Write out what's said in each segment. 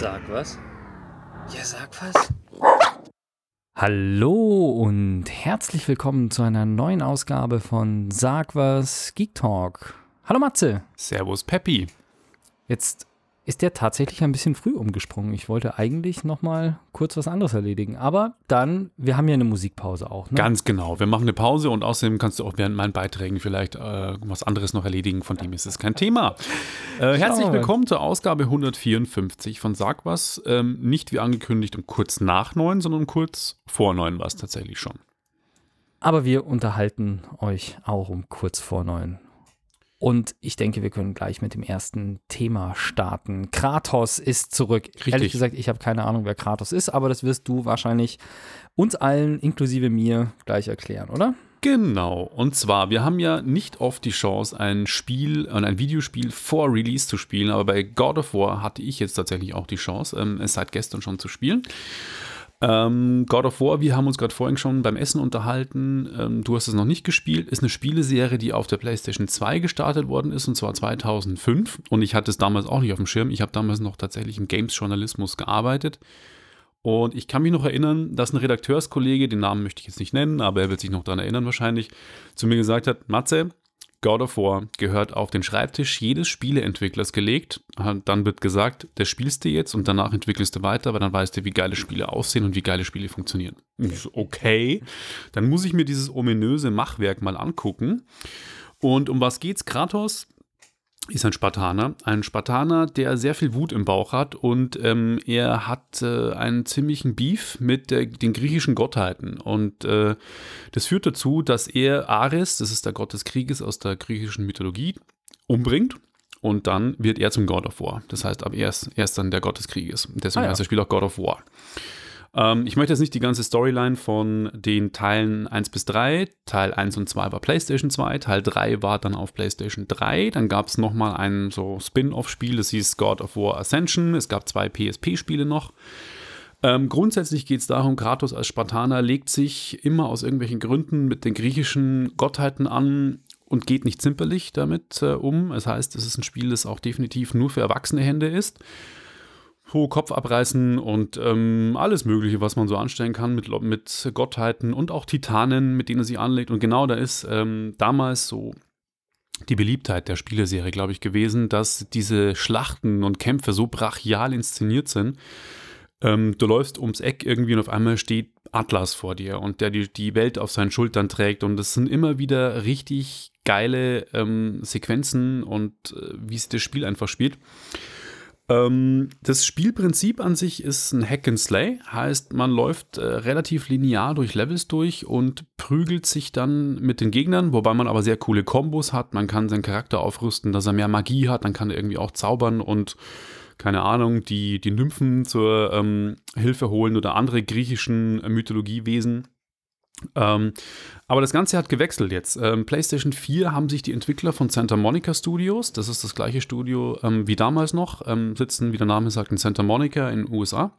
Sag was? Ja, sag was. Hallo und herzlich willkommen zu einer neuen Ausgabe von Sag was Geek Talk. Hallo Matze. Servus Peppi. Jetzt ist der tatsächlich ein bisschen früh umgesprungen. Ich wollte eigentlich noch mal kurz was anderes erledigen, aber dann, wir haben ja eine Musikpause auch. Ne? Ganz genau. Wir machen eine Pause und außerdem kannst du auch während meinen Beiträgen vielleicht äh, was anderes noch erledigen. Von dem ist es kein Thema. Äh, herzlich willkommen zur Ausgabe 154 von Sag was. Ähm, nicht wie angekündigt um kurz nach neun, sondern kurz vor neun war es tatsächlich schon. Aber wir unterhalten euch auch um kurz vor neun. Und ich denke, wir können gleich mit dem ersten Thema starten. Kratos ist zurück. Richtig. Ehrlich gesagt, ich habe keine Ahnung, wer Kratos ist, aber das wirst du wahrscheinlich uns allen, inklusive mir, gleich erklären, oder? Genau. Und zwar, wir haben ja nicht oft die Chance, ein Spiel, ein Videospiel vor Release zu spielen, aber bei God of War hatte ich jetzt tatsächlich auch die Chance, ähm, es seit gestern schon zu spielen. Ähm, God of War, wir haben uns gerade vorhin schon beim Essen unterhalten. Ähm, du hast es noch nicht gespielt. Ist eine Spieleserie, die auf der PlayStation 2 gestartet worden ist, und zwar 2005. Und ich hatte es damals auch nicht auf dem Schirm. Ich habe damals noch tatsächlich im Games-Journalismus gearbeitet. Und ich kann mich noch erinnern, dass ein Redakteurskollege, den Namen möchte ich jetzt nicht nennen, aber er wird sich noch daran erinnern wahrscheinlich, zu mir gesagt hat, Matze, God of War gehört auf den Schreibtisch jedes Spieleentwicklers gelegt. Dann wird gesagt, das spielst du jetzt und danach entwickelst du weiter, aber dann weißt du, wie geile Spiele aussehen und wie geile Spiele funktionieren. Okay, dann muss ich mir dieses ominöse Machwerk mal angucken. Und um was geht's? Kratos ist ein Spartaner. Ein Spartaner, der sehr viel Wut im Bauch hat und ähm, er hat äh, einen ziemlichen Beef mit äh, den griechischen Gottheiten. Und äh, das führt dazu, dass er Ares, das ist der Gott des Krieges aus der griechischen Mythologie, umbringt. Und dann wird er zum God of War. Das heißt, ab er ist, er ist dann der Gott des Krieges. Deswegen ah, ja. heißt das Spiel auch God of War. Ähm, ich möchte jetzt nicht die ganze Storyline von den Teilen 1 bis 3. Teil 1 und 2 war PlayStation 2, Teil 3 war dann auf PlayStation 3. Dann gab es nochmal ein so Spin-off-Spiel, das hieß God of War Ascension. Es gab zwei PSP-Spiele noch. Ähm, grundsätzlich geht es darum, Kratos als Spartaner legt sich immer aus irgendwelchen Gründen mit den griechischen Gottheiten an und geht nicht zimperlich damit äh, um. Das heißt, es ist ein Spiel, das auch definitiv nur für erwachsene Hände ist hohe Kopf abreißen und ähm, alles Mögliche, was man so anstellen kann mit, mit Gottheiten und auch Titanen, mit denen er sie anlegt. Und genau da ist ähm, damals so die Beliebtheit der Spieleserie, glaube ich, gewesen, dass diese Schlachten und Kämpfe so brachial inszeniert sind. Ähm, du läufst ums Eck irgendwie und auf einmal steht Atlas vor dir und der die, die Welt auf seinen Schultern trägt. Und das sind immer wieder richtig geile ähm, Sequenzen und äh, wie sich das Spiel einfach spielt. Ähm, das Spielprinzip an sich ist ein Hack and Slay, heißt, man läuft äh, relativ linear durch Levels durch und prügelt sich dann mit den Gegnern, wobei man aber sehr coole Kombos hat. Man kann seinen Charakter aufrüsten, dass er mehr Magie hat, dann kann er irgendwie auch zaubern und keine Ahnung, die, die Nymphen zur ähm, Hilfe holen oder andere griechischen Mythologiewesen. Ähm, aber das Ganze hat gewechselt jetzt. Ähm, PlayStation 4 haben sich die Entwickler von Santa Monica Studios, das ist das gleiche Studio ähm, wie damals noch, ähm, sitzen, wie der Name sagt, in Santa Monica in den USA.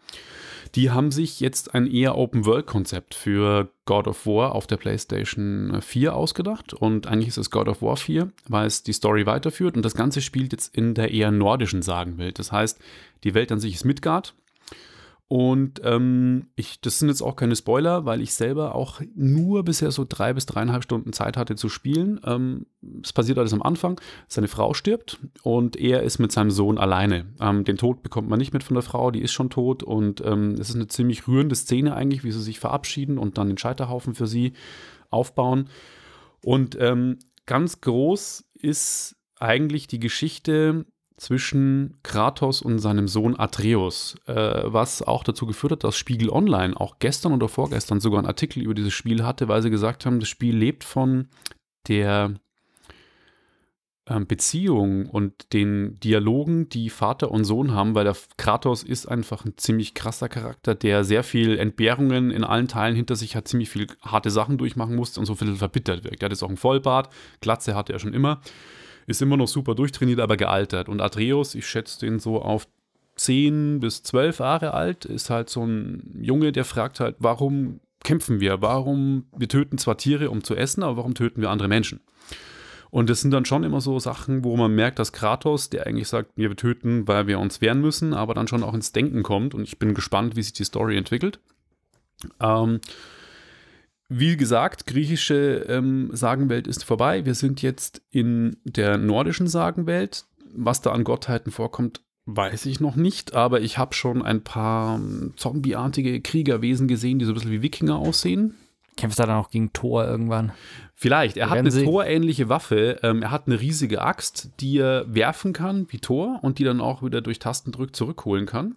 Die haben sich jetzt ein eher Open-World-Konzept für God of War auf der PlayStation 4 ausgedacht. Und eigentlich ist es God of War 4, weil es die Story weiterführt. Und das Ganze spielt jetzt in der eher nordischen Sagenwelt. Das heißt, die Welt an sich ist Midgard, und ähm, ich, das sind jetzt auch keine Spoiler, weil ich selber auch nur bisher so drei bis dreieinhalb Stunden Zeit hatte zu spielen. Ähm, es passiert alles am Anfang. Seine Frau stirbt und er ist mit seinem Sohn alleine. Ähm, den Tod bekommt man nicht mit von der Frau, die ist schon tot. Und ähm, es ist eine ziemlich rührende Szene eigentlich, wie sie sich verabschieden und dann den Scheiterhaufen für sie aufbauen. Und ähm, ganz groß ist eigentlich die Geschichte zwischen Kratos und seinem Sohn Atreus, äh, was auch dazu geführt hat, dass Spiegel Online auch gestern oder vorgestern sogar einen Artikel über dieses Spiel hatte, weil sie gesagt haben, das Spiel lebt von der ähm, Beziehung und den Dialogen, die Vater und Sohn haben, weil der Kratos ist einfach ein ziemlich krasser Charakter, der sehr viel Entbehrungen in allen Teilen hinter sich hat, ziemlich viel harte Sachen durchmachen musste und so viel verbittert wirkt. Er hat jetzt auch einen Vollbart, Glatze hatte er schon immer ist immer noch super durchtrainiert, aber gealtert. Und Atreus, ich schätze den so auf 10 bis 12 Jahre alt, ist halt so ein Junge, der fragt halt, warum kämpfen wir? Warum, wir töten zwar Tiere, um zu essen, aber warum töten wir andere Menschen? Und das sind dann schon immer so Sachen, wo man merkt, dass Kratos, der eigentlich sagt, wir töten, weil wir uns wehren müssen, aber dann schon auch ins Denken kommt. Und ich bin gespannt, wie sich die Story entwickelt. Ähm, wie gesagt, griechische ähm, Sagenwelt ist vorbei. Wir sind jetzt in der nordischen Sagenwelt. Was da an Gottheiten vorkommt, weiß ich noch nicht, aber ich habe schon ein paar ähm, zombieartige Kriegerwesen gesehen, die so ein bisschen wie Wikinger aussehen. Kämpft er dann auch gegen Thor irgendwann? Vielleicht. Er hat Werden eine Thor-ähnliche Waffe. Ähm, er hat eine riesige Axt, die er werfen kann, wie Thor, und die dann auch wieder durch Tastendrück zurückholen kann.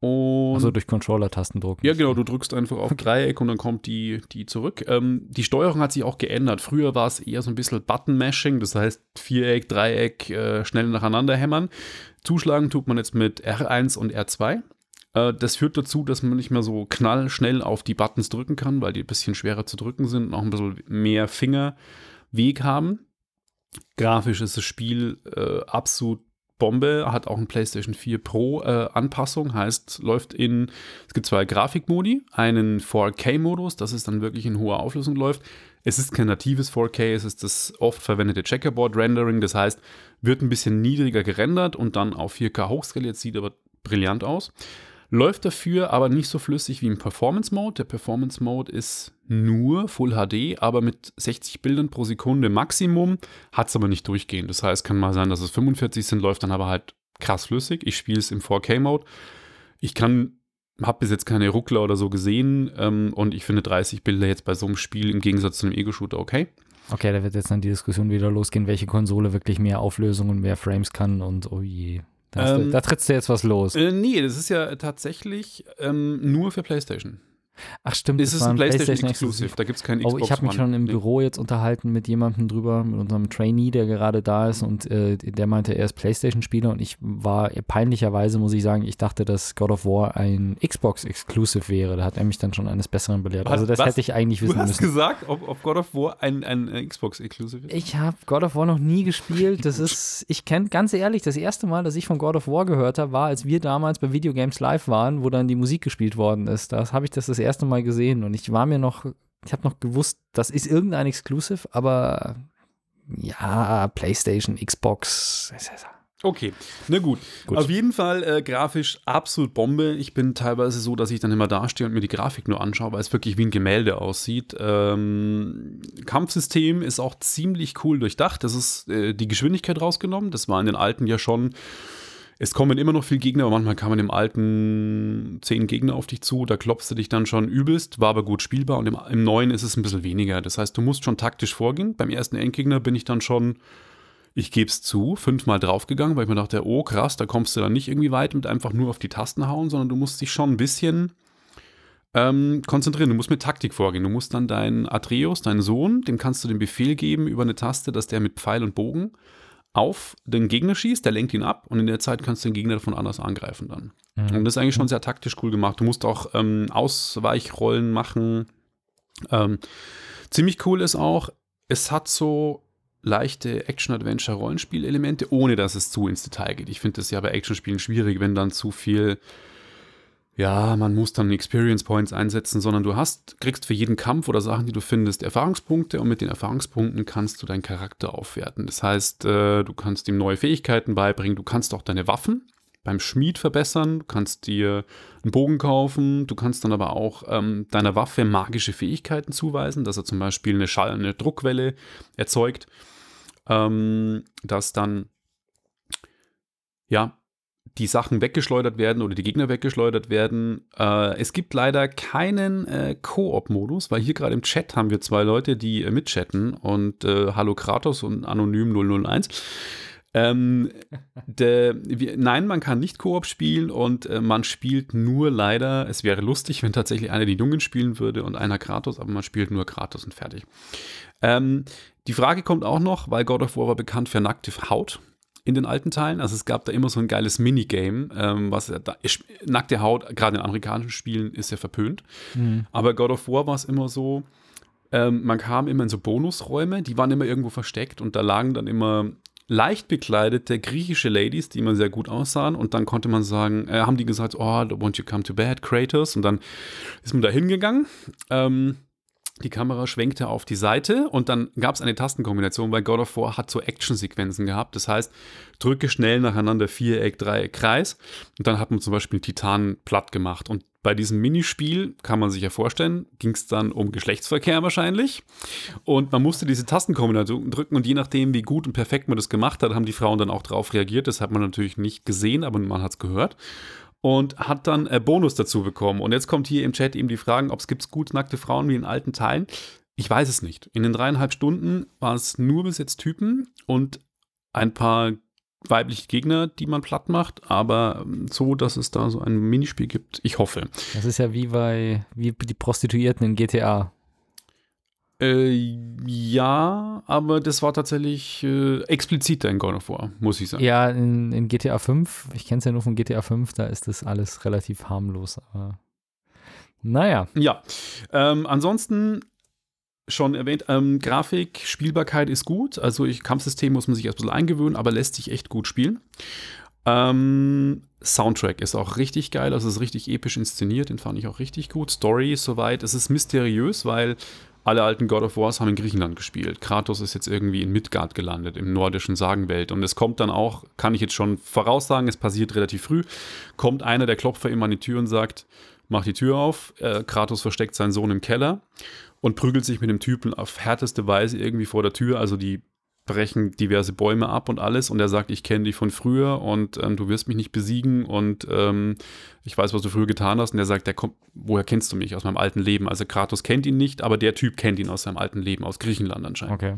Und Also durch Controller-Tastendruck. ja, genau, du drückst einfach auf Dreieck und dann kommt die, die zurück. Ähm, die Steuerung hat sich auch geändert. Früher war es eher so ein bisschen Button-Mashing, das heißt Viereck, Dreieck, äh, schnell nacheinander hämmern. Zuschlagen tut man jetzt mit R1 und R2. Äh, das führt dazu, dass man nicht mehr so knallschnell auf die Buttons drücken kann, weil die ein bisschen schwerer zu drücken sind und auch ein bisschen mehr Fingerweg haben. Grafisch ist das Spiel äh, absolut Bombe, hat auch ein PlayStation 4 Pro äh, Anpassung, heißt, läuft in, es gibt zwei Grafikmodi, einen 4K-Modus, das ist dann wirklich in hoher Auflösung läuft. Es ist kein natives 4K, es ist das oft verwendete Checkerboard-Rendering, das heißt, wird ein bisschen niedriger gerendert und dann auf 4K hochskaliert, sieht aber brillant aus. Läuft dafür aber nicht so flüssig wie im Performance Mode. Der Performance Mode ist nur Full HD, aber mit 60 Bildern pro Sekunde Maximum. Hat es aber nicht durchgehend. Das heißt, kann mal sein, dass es 45 sind, läuft dann aber halt krass flüssig. Ich spiele es im 4K Mode. Ich kann, habe bis jetzt keine Ruckler oder so gesehen ähm, und ich finde 30 Bilder jetzt bei so einem Spiel im Gegensatz zu einem Ego-Shooter okay. Okay, da wird jetzt dann die Diskussion wieder losgehen, welche Konsole wirklich mehr Auflösung und mehr Frames kann und oh je. Da, hast du- Ähm, da trittst du jetzt was los. Äh, nee, das ist ja tatsächlich ähm, nur für PlayStation. Ach stimmt, Es das ist war ein PlayStation PlayStation Exclusive, da gibt es keinen Xbox Oh, ich habe mich schon im Nee. Büro jetzt unterhalten mit jemandem drüber, mit unserem Trainee, der gerade da ist und äh, der meinte, er ist PlayStation-Spieler und ich war peinlicherweise, muss ich sagen, ich dachte, dass God of War ein Xbox-Exclusive wäre. Da hat er mich dann schon eines Besseren belehrt. Was- Also das was? hätte ich eigentlich Du wissen hast müssen. gesagt, ob, ob God of War ein, ein Xbox Exclusive ist. Ich habe God of War noch nie gespielt. Das ist, ich kenne ganz ehrlich, das erste Mal, dass ich von God of War gehört habe, war, als wir damals bei Video Games Live waren, wo dann die Musik gespielt worden ist. Da habe ich das das erste Mal gesehen und ich war mir noch, ich habe noch gewusst, das ist irgendein Exclusive, aber ja, PlayStation, Xbox. Okay, na gut. Gut. Auf jeden Fall äh, grafisch absolut Bombe. Ich bin teilweise so, dass ich dann immer dastehe und mir die Grafik nur anschaue, weil es wirklich wie ein Gemälde aussieht. Ähm, Kampfsystem ist auch ziemlich cool durchdacht. Das ist äh, die Geschwindigkeit rausgenommen. Das war in den alten ja schon. Es kommen immer noch viele Gegner, aber manchmal kamen im alten zehn Gegner auf dich zu. Da klopfst du dich dann schon übelst, war aber gut spielbar. Und im, im neuen ist es ein bisschen weniger. Das heißt, du musst schon taktisch vorgehen. Beim ersten Endgegner bin ich dann schon ich gebe es zu, fünfmal draufgegangen, weil ich mir dachte, oh krass, da kommst du dann nicht irgendwie weit mit einfach nur auf die Tasten hauen, sondern du musst dich schon ein bisschen ähm, konzentrieren. Du musst mit Taktik vorgehen. Du musst dann deinen Atreus, deinen Sohn, dem kannst du den Befehl geben über eine Taste, dass der mit Pfeil und Bogen auf den Gegner schießt, der lenkt ihn ab und in der Zeit kannst du den Gegner von anders angreifen dann. Und das ist eigentlich schon sehr taktisch cool gemacht. Du musst auch ähm, Ausweichrollen machen. Ähm, ziemlich cool ist auch, es hat so leichte Action-Adventure-Rollenspiel-Elemente, ohne dass es zu ins Detail geht. Ich finde das ja bei Actionspielen schwierig, wenn dann zu viel, ja, man muss dann Experience Points einsetzen, sondern du hast, kriegst für jeden Kampf oder Sachen, die du findest, Erfahrungspunkte und mit den Erfahrungspunkten kannst du deinen Charakter aufwerten. Das heißt, äh, du kannst ihm neue Fähigkeiten beibringen, du kannst auch deine Waffen beim Schmied verbessern, du kannst dir einen Bogen kaufen, du kannst dann aber auch ähm, deiner Waffe magische Fähigkeiten zuweisen, dass er zum Beispiel eine schallende Druckwelle erzeugt, ähm, dass dann ja die Sachen weggeschleudert werden oder die Gegner weggeschleudert werden. Äh, es gibt leider keinen äh, Koop-Modus, weil hier gerade im Chat haben wir zwei Leute, die äh, mitchatten und äh, Hallo Kratos und Anonym 001. Ähm, der, wir, nein, man kann nicht Koop spielen und äh, man spielt nur leider, es wäre lustig, wenn tatsächlich einer die Jungen spielen würde und einer Kratos, aber man spielt nur Kratos und fertig. Ähm, die Frage kommt auch noch, weil God of War war bekannt für nackte Haut in den alten Teilen. Also es gab da immer so ein geiles Minigame, ähm, was da, nackte Haut, gerade in amerikanischen Spielen, ist ja verpönt. Aber God of War war es immer so, ähm, man kam immer in so Bonusräume, die waren immer irgendwo versteckt und da lagen dann immer leicht bekleidete griechische Ladies, die immer sehr gut aussahen und dann konnte man sagen, äh, haben die gesagt, oh, won't you come to bed, Kratos? Und dann ist man da hingegangen, ähm, Die Kamera schwenkte auf die Seite und dann gab es eine Tastenkombination, weil God of War hat so Actionsequenzen gehabt. Das heißt, drücke schnell nacheinander Viereck, Dreieck, Kreis und dann hat man zum Beispiel Titan platt gemacht. Und bei diesem Minispiel, kann man sich ja vorstellen, ging es dann um Geschlechtsverkehr wahrscheinlich. Und man musste diese Tastenkombination drücken und je nachdem, wie gut und perfekt man das gemacht hat, haben die Frauen dann auch darauf reagiert. Das hat man natürlich nicht gesehen, aber man hat es gehört und hat dann äh, Bonus dazu bekommen. Und jetzt kommt hier im Chat eben die Fragen, ob es gibt gut nackte Frauen wie in alten Teilen. Ich weiß es nicht. In den dreieinhalb Stunden war es nur bis jetzt Typen und ein paar weibliche Gegner, die man platt macht, aber ähm, so, dass es da so ein Minispiel gibt, ich hoffe. Das ist ja wie bei wie die Prostituierten in GTA. Äh, ja, aber das war tatsächlich äh, expliziter in God of War, muss ich sagen. Ja, in, in GTA 5, ich kenne es ja nur von GTA 5, da ist das alles relativ harmlos, aber naja. Ja, ähm, ansonsten schon erwähnt, ähm, Grafik, Spielbarkeit ist gut, also ich, Kampfsystem muss man sich erst ein bisschen eingewöhnen, aber lässt sich echt gut spielen. Ähm, Soundtrack ist auch richtig geil, also es ist richtig episch inszeniert, den fand ich auch richtig gut. Story soweit, es ist mysteriös, weil alle alten God of Wars haben in Griechenland gespielt. Kratos ist jetzt irgendwie in Midgard gelandet, im nordischen Sagenwelt. Und es kommt dann auch, kann ich jetzt schon voraussagen, es passiert relativ früh, kommt einer der Klopfer ihm an die Tür und sagt, mach die Tür auf. Äh, Kratos versteckt seinen Sohn im Keller und prügelt sich mit dem Typen auf härteste Weise irgendwie vor der Tür. Also die brechen diverse Bäume ab und alles. Und er sagt, ich kenne dich von früher und ähm, du wirst mich nicht besiegen und ähm, ich weiß, was du früher getan hast. Und er sagt, der kommt, woher kennst du mich? Aus meinem alten Leben. Also Kratos kennt ihn nicht, aber der Typ kennt ihn aus seinem alten Leben, aus Griechenland anscheinend. Okay.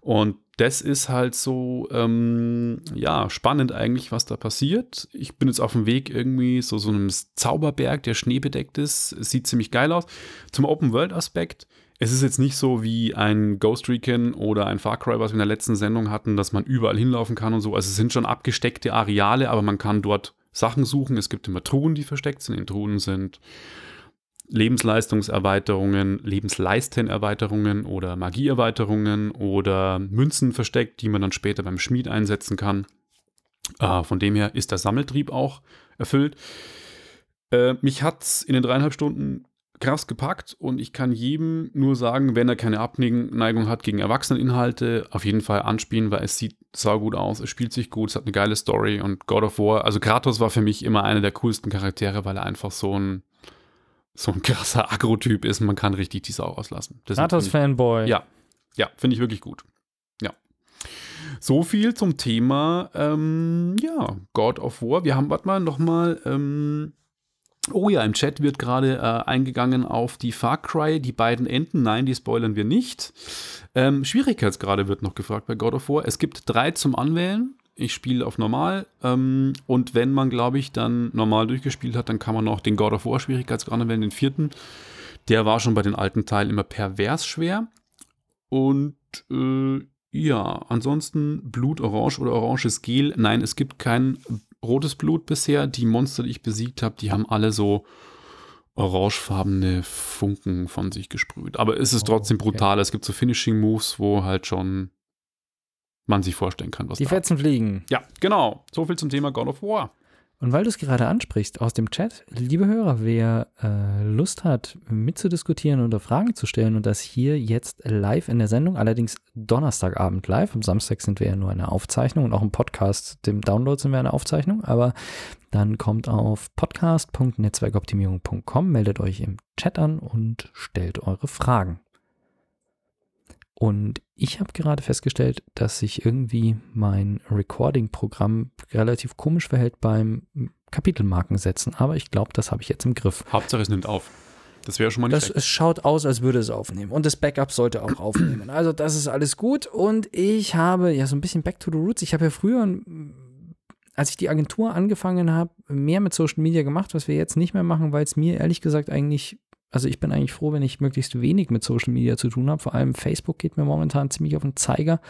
Und das ist halt so, ähm, ja, spannend eigentlich, was da passiert. Ich bin jetzt auf dem Weg irgendwie so, so einem Zauberberg, der schneebedeckt ist. Es sieht ziemlich geil aus. Zum Open-World-Aspekt es ist jetzt nicht so wie ein Ghost Recon oder ein Far Cry, was wir in der letzten Sendung hatten, dass man überall hinlaufen kann und so. Also es sind schon abgesteckte Areale, aber man kann dort Sachen suchen. Es gibt immer Truhen, die versteckt sind. In Truhen sind Lebensleistungserweiterungen, Lebensleistenerweiterungen oder Magieerweiterungen oder Münzen versteckt, die man dann später beim Schmied einsetzen kann. Äh, von dem her ist der Sammeltrieb auch erfüllt. Äh, mich hat es in den dreieinhalb Stunden krass gepackt und ich kann jedem nur sagen, wenn er keine Abneigung hat gegen Erwachseneninhalte, auf jeden Fall anspielen, weil es sieht saugut aus, es spielt sich gut, es hat eine geile Story und God of War, also Kratos war für mich immer einer der coolsten Charaktere, weil er einfach so ein so ein krasser Agro-Typ ist, man kann richtig die Sau auslassen. Kratos-Fanboy. Ja, ja, finde ich wirklich gut. Ja. So viel zum Thema, ähm, ja, God of War. Wir haben, warte mal, nochmal, ähm, Oh ja, im Chat wird gerade äh, eingegangen auf die Far Cry, die beiden Enden. Nein, die spoilern wir nicht. Ähm, Schwierigkeitsgrade wird noch gefragt bei God of War. Es gibt drei zum Anwählen. Ich spiele auf normal. Ähm, und wenn man, glaube ich, dann normal durchgespielt hat, dann kann man noch den God of War Schwierigkeitsgrad anwählen, den vierten. Der war schon bei den alten Teilen immer pervers schwer. Und äh, ja, ansonsten Blut orange oder oranges Gel. Nein, es gibt kein rotes Blut bisher. Die Monster, die ich besiegt habe, die haben alle so orangefarbene Funken von sich gesprüht. Aber es ist oh, trotzdem brutal. Okay. Es gibt so Finishing-Moves, wo halt schon man sich vorstellen kann, was Die Fetzen fliegen. Ja, genau. So viel zum Thema God of War. Und weil du es gerade ansprichst aus dem Chat, liebe Hörer, wer äh, Lust hat, mitzudiskutieren oder Fragen zu stellen und das hier jetzt live in der Sendung, allerdings Donnerstagabend live, am Samstag sind wir ja nur eine Aufzeichnung und auch im Podcast, dem Download sind wir eine Aufzeichnung, aber dann kommt auf podcast.netzwerkoptimierung.com, meldet euch im Chat an und stellt eure Fragen. Und ich habe gerade festgestellt, dass sich irgendwie mein Recording-Programm relativ komisch verhält beim Kapitelmarken setzen. Aber ich glaube, das habe ich jetzt im Griff. Hauptsache, es nimmt auf. Das wäre schon mal nicht das, Es schaut aus, als würde es aufnehmen. Und das Backup sollte auch aufnehmen. Also das ist alles gut. Und ich habe ja so ein bisschen Back to the Roots. Ich habe ja früher, als ich die Agentur angefangen habe, mehr mit Social Media gemacht, was wir jetzt nicht mehr machen, weil es mir ehrlich gesagt eigentlich also ich bin eigentlich froh, wenn ich möglichst wenig mit Social Media zu tun habe. Vor allem Facebook geht mir momentan ziemlich auf den Zeiger.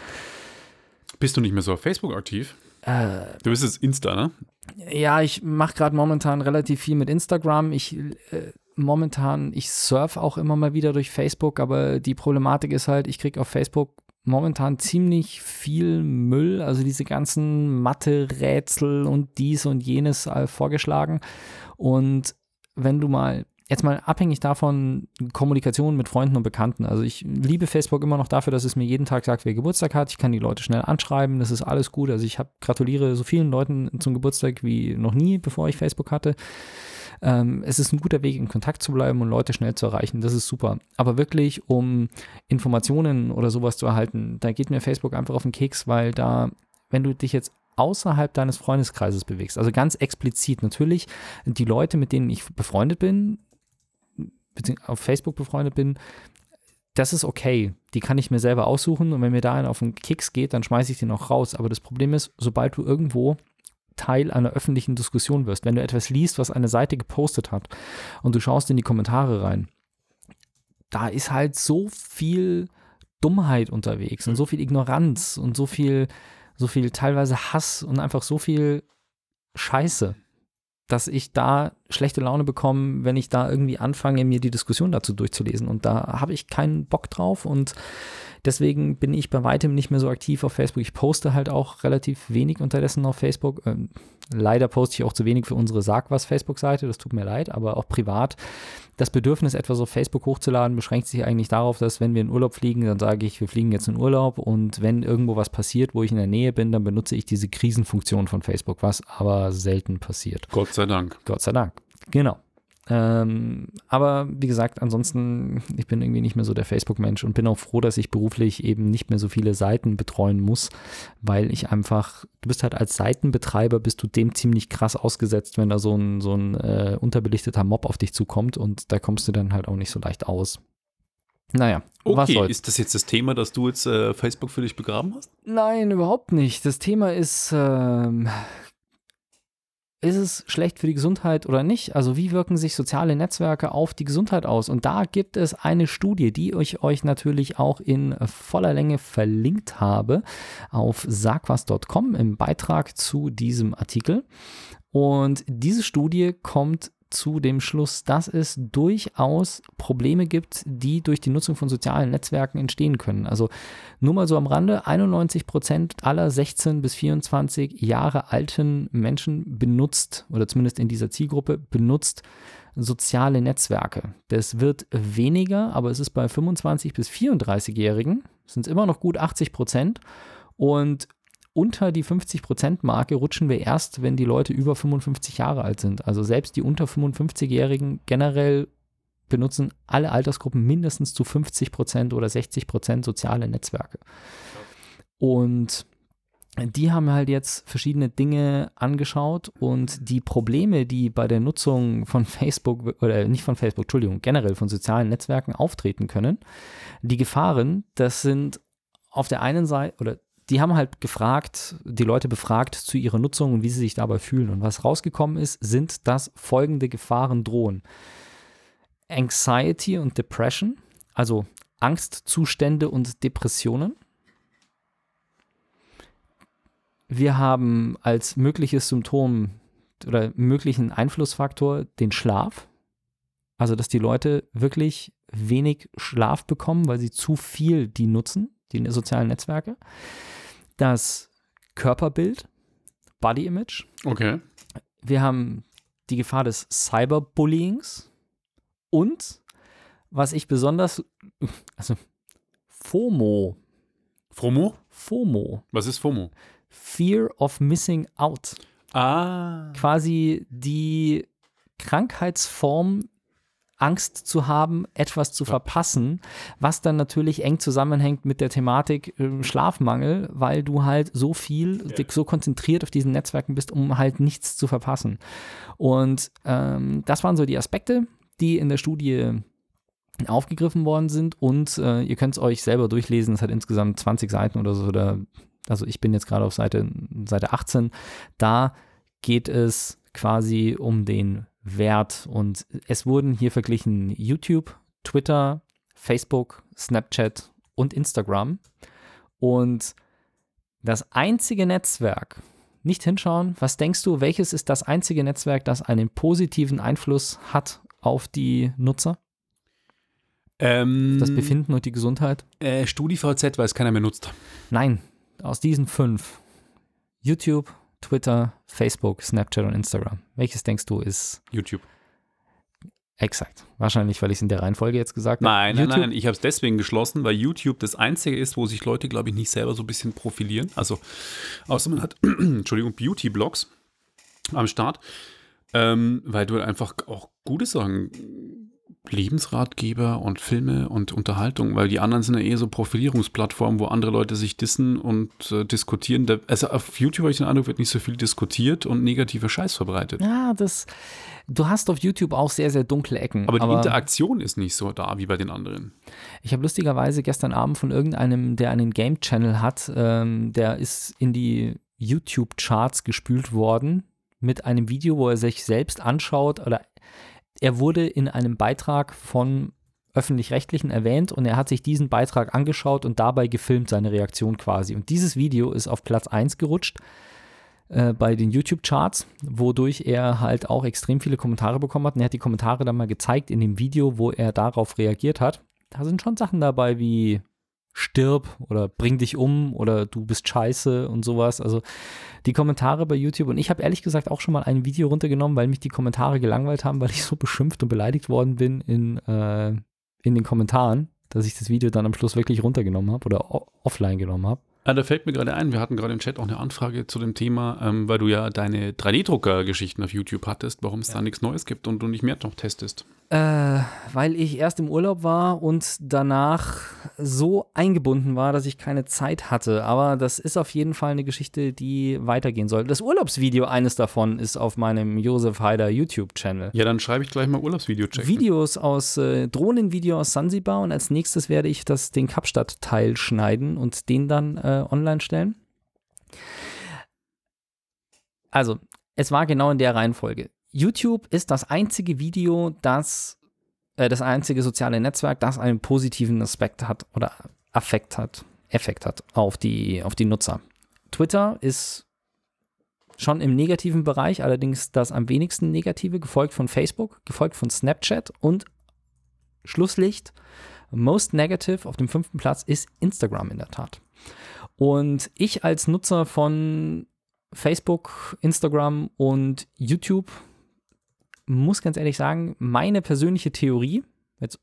Bist du nicht mehr so auf Facebook aktiv? Äh, du bist jetzt Insta, ne? Ja, ich mache gerade momentan relativ viel mit Instagram. Ich äh, momentan, ich surf auch immer mal wieder durch Facebook, aber die Problematik ist halt, ich kriege auf Facebook momentan ziemlich viel Müll, also diese ganzen Mathe-Rätsel und dies und jenes äh, vorgeschlagen. Und wenn du mal jetzt mal abhängig davon, Kommunikation mit Freunden und Bekannten. Also ich liebe Facebook immer noch dafür, dass es mir jeden Tag sagt, wer Geburtstag hat. Ich kann die Leute schnell anschreiben, das ist alles gut. Also ich hab, gratuliere so vielen Leuten zum Geburtstag wie noch nie, bevor ich Facebook hatte. Ähm, es ist ein guter Weg, in Kontakt zu bleiben und Leute schnell zu erreichen. Das ist super. Aber wirklich, um Informationen oder sowas zu erhalten, da geht mir Facebook einfach auf den Keks, weil da, wenn du dich jetzt außerhalb deines Freundeskreises bewegst, also ganz explizit natürlich die Leute, mit denen ich befreundet bin, auf Facebook befreundet bin, das ist okay. Die kann ich mir selber aussuchen und wenn mir da einer auf den Keks geht, dann schmeiße ich den auch raus. Aber das Problem ist, sobald du irgendwo Teil einer öffentlichen Diskussion wirst, wenn du etwas liest, was eine Seite gepostet hat und du schaust in die Kommentare rein, da ist halt so viel Dummheit unterwegs und so viel Ignoranz und so viel, so viel teilweise Hass und einfach so viel Scheiße dass ich da schlechte Laune bekomme, wenn ich da irgendwie anfange, mir die Diskussion dazu durchzulesen. Und da habe ich keinen Bock drauf und deswegen bin ich bei weitem nicht mehr so aktiv auf Facebook. Ich poste halt auch relativ wenig unterdessen auf Facebook. Ähm, leider poste ich auch zu wenig für unsere Sag was Facebook-Seite, das tut mir leid, aber auch privat das Bedürfnis, etwas auf Facebook hochzuladen, beschränkt sich eigentlich darauf, dass wenn wir in Urlaub fliegen, dann sage ich, wir fliegen jetzt in Urlaub und wenn irgendwo was passiert, wo ich in der Nähe bin, dann benutze ich diese Krisenfunktion von Facebook, was aber selten passiert. Gott sei Dank. Gott sei Dank. Genau. Ähm, aber wie gesagt, ansonsten, ich bin irgendwie nicht mehr so der Facebook-Mensch und bin auch froh, dass ich beruflich eben nicht mehr so viele Seiten betreuen muss, weil ich einfach, du bist halt als Seitenbetreiber, bist du dem ziemlich krass ausgesetzt, wenn da so ein, so ein äh, unterbelichteter Mob auf dich zukommt und da kommst du dann halt auch nicht so leicht aus. Naja, okay, was soll's. ist das jetzt das Thema, dass du jetzt äh, Facebook für dich begraben hast? Nein, überhaupt nicht. Das Thema ist ähm, ist es schlecht für die Gesundheit oder nicht? Also wie wirken sich soziale Netzwerke auf die Gesundheit aus? Und da gibt es eine Studie, die ich euch natürlich auch in voller Länge verlinkt habe auf sagwas.com im Beitrag zu diesem Artikel. Und diese Studie kommt zu dem Schluss, dass es durchaus Probleme gibt, die durch die Nutzung von sozialen Netzwerken entstehen können. Also nur mal so am Rande, 91 Prozent aller 16 bis 24 Jahre alten Menschen benutzt, oder zumindest in dieser Zielgruppe, benutzt soziale Netzwerke. Das wird weniger, aber es ist bei 25 bis 34-Jährigen, sind es immer noch gut 80 Prozent. Und unter die 50%-Marke rutschen wir erst, wenn die Leute über 55 Jahre alt sind. Also selbst die unter 55-Jährigen generell benutzen alle Altersgruppen mindestens zu 50% oder 60% soziale Netzwerke. Und die haben halt jetzt verschiedene Dinge angeschaut und die Probleme, die bei der Nutzung von Facebook oder nicht von Facebook, Entschuldigung, generell von sozialen Netzwerken auftreten können, die Gefahren, das sind auf der einen Seite oder die haben halt gefragt, die Leute befragt zu ihrer Nutzung und wie sie sich dabei fühlen. Und was rausgekommen ist, sind, dass folgende Gefahren drohen. Anxiety und Depression, also Angstzustände und Depressionen. Wir haben als mögliches Symptom oder möglichen Einflussfaktor den Schlaf. Also, dass die Leute wirklich wenig Schlaf bekommen, weil sie zu viel die nutzen, die sozialen Netzwerke das Körperbild, Body Image. Okay. Wir haben die Gefahr des Cyberbullyings und was ich besonders, also FOMO. FOMO? FOMO. Was ist FOMO? Fear of Missing Out. Ah. Quasi die Krankheitsform Angst zu haben, etwas zu verpassen, was dann natürlich eng zusammenhängt mit der Thematik äh, Schlafmangel, weil du halt so viel, ja. so konzentriert auf diesen Netzwerken bist, um halt nichts zu verpassen. Und ähm, das waren so die Aspekte, die in der Studie aufgegriffen worden sind und äh, ihr könnt es euch selber durchlesen. Es hat insgesamt 20 Seiten oder so. Oder, also ich bin jetzt gerade auf Seite, Seite 18. Da geht es quasi um den wert. Und es wurden hier verglichen YouTube, Twitter, Facebook, Snapchat und Instagram. Und das einzige Netzwerk, nicht hinschauen, was denkst du, welches ist das einzige Netzwerk, das einen positiven Einfluss hat auf die Nutzer? Ähm, das Befinden und die Gesundheit? Äh, StudiVZ, weil es keiner mehr nutzt. Nein, aus diesen fünf. YouTube, Twitter, Facebook, Snapchat und Instagram. Welches denkst du ist? YouTube. Exakt. Wahrscheinlich, weil ich es in der Reihenfolge jetzt gesagt habe. Nein, nein, nein. Ich habe es deswegen geschlossen, weil YouTube das Einzige ist, wo sich Leute, glaube ich, nicht selber so ein bisschen profilieren. Also, außer man hat, Entschuldigung, Beauty-Blogs am Start. Ähm, weil du einfach auch gute Sachen Lebensratgeber und Filme und Unterhaltung, weil die anderen sind ja eher so Profilierungsplattformen, wo andere Leute sich dissen und äh, diskutieren. Also auf YouTube habe ich den Eindruck, wird nicht so viel diskutiert und negativer Scheiß verbreitet. Ja, das, du hast auf YouTube auch sehr, sehr dunkle Ecken. Aber die aber Interaktion ist nicht so da wie bei den anderen. Ich habe lustigerweise gestern Abend von irgendeinem, der einen Game-Channel hat, ähm, der ist in die YouTube-Charts gespült worden mit einem Video, wo er sich selbst anschaut oder er wurde in einem Beitrag von öffentlich-rechtlichen erwähnt und er hat sich diesen Beitrag angeschaut und dabei gefilmt, seine Reaktion quasi. Und dieses Video ist auf Platz 1 gerutscht äh, bei den YouTube-Charts, wodurch er halt auch extrem viele Kommentare bekommen hat. Und er hat die Kommentare dann mal gezeigt in dem Video, wo er darauf reagiert hat. Da sind schon Sachen dabei wie stirb oder bring dich um oder du bist scheiße und sowas. Also die Kommentare bei YouTube und ich habe ehrlich gesagt auch schon mal ein Video runtergenommen, weil mich die Kommentare gelangweilt haben, weil ich so beschimpft und beleidigt worden bin in, äh, in den Kommentaren, dass ich das Video dann am Schluss wirklich runtergenommen habe oder offline genommen habe. Ah, da fällt mir gerade ein, wir hatten gerade im Chat auch eine Anfrage zu dem Thema, ähm, weil du ja deine 3D-Drucker-Geschichten auf YouTube hattest, warum es ja. da nichts Neues gibt und du nicht mehr noch testest. Äh, weil ich erst im Urlaub war und danach so eingebunden war, dass ich keine Zeit hatte. Aber das ist auf jeden Fall eine Geschichte, die weitergehen soll. Das Urlaubsvideo, eines davon, ist auf meinem Josef Haider YouTube-Channel. Ja, dann schreibe ich gleich mal Urlaubsvideo checken. Videos aus, äh, Drohnenvideo aus Sansibar und als nächstes werde ich das, den Kapstadt-Teil schneiden und den dann äh, online stellen. Also, es war genau in der Reihenfolge. YouTube ist das einzige Video, das, äh, das einzige soziale Netzwerk, das einen positiven Aspekt hat oder Affekt hat, Effekt hat auf die, auf die Nutzer. Twitter ist schon im negativen Bereich, allerdings das am wenigsten negative, gefolgt von Facebook, gefolgt von Snapchat und Schlusslicht, most negative auf dem fünften Platz ist Instagram in der Tat. Und ich als Nutzer von Facebook, Instagram und YouTube muss ganz ehrlich sagen, meine persönliche Theorie, jetzt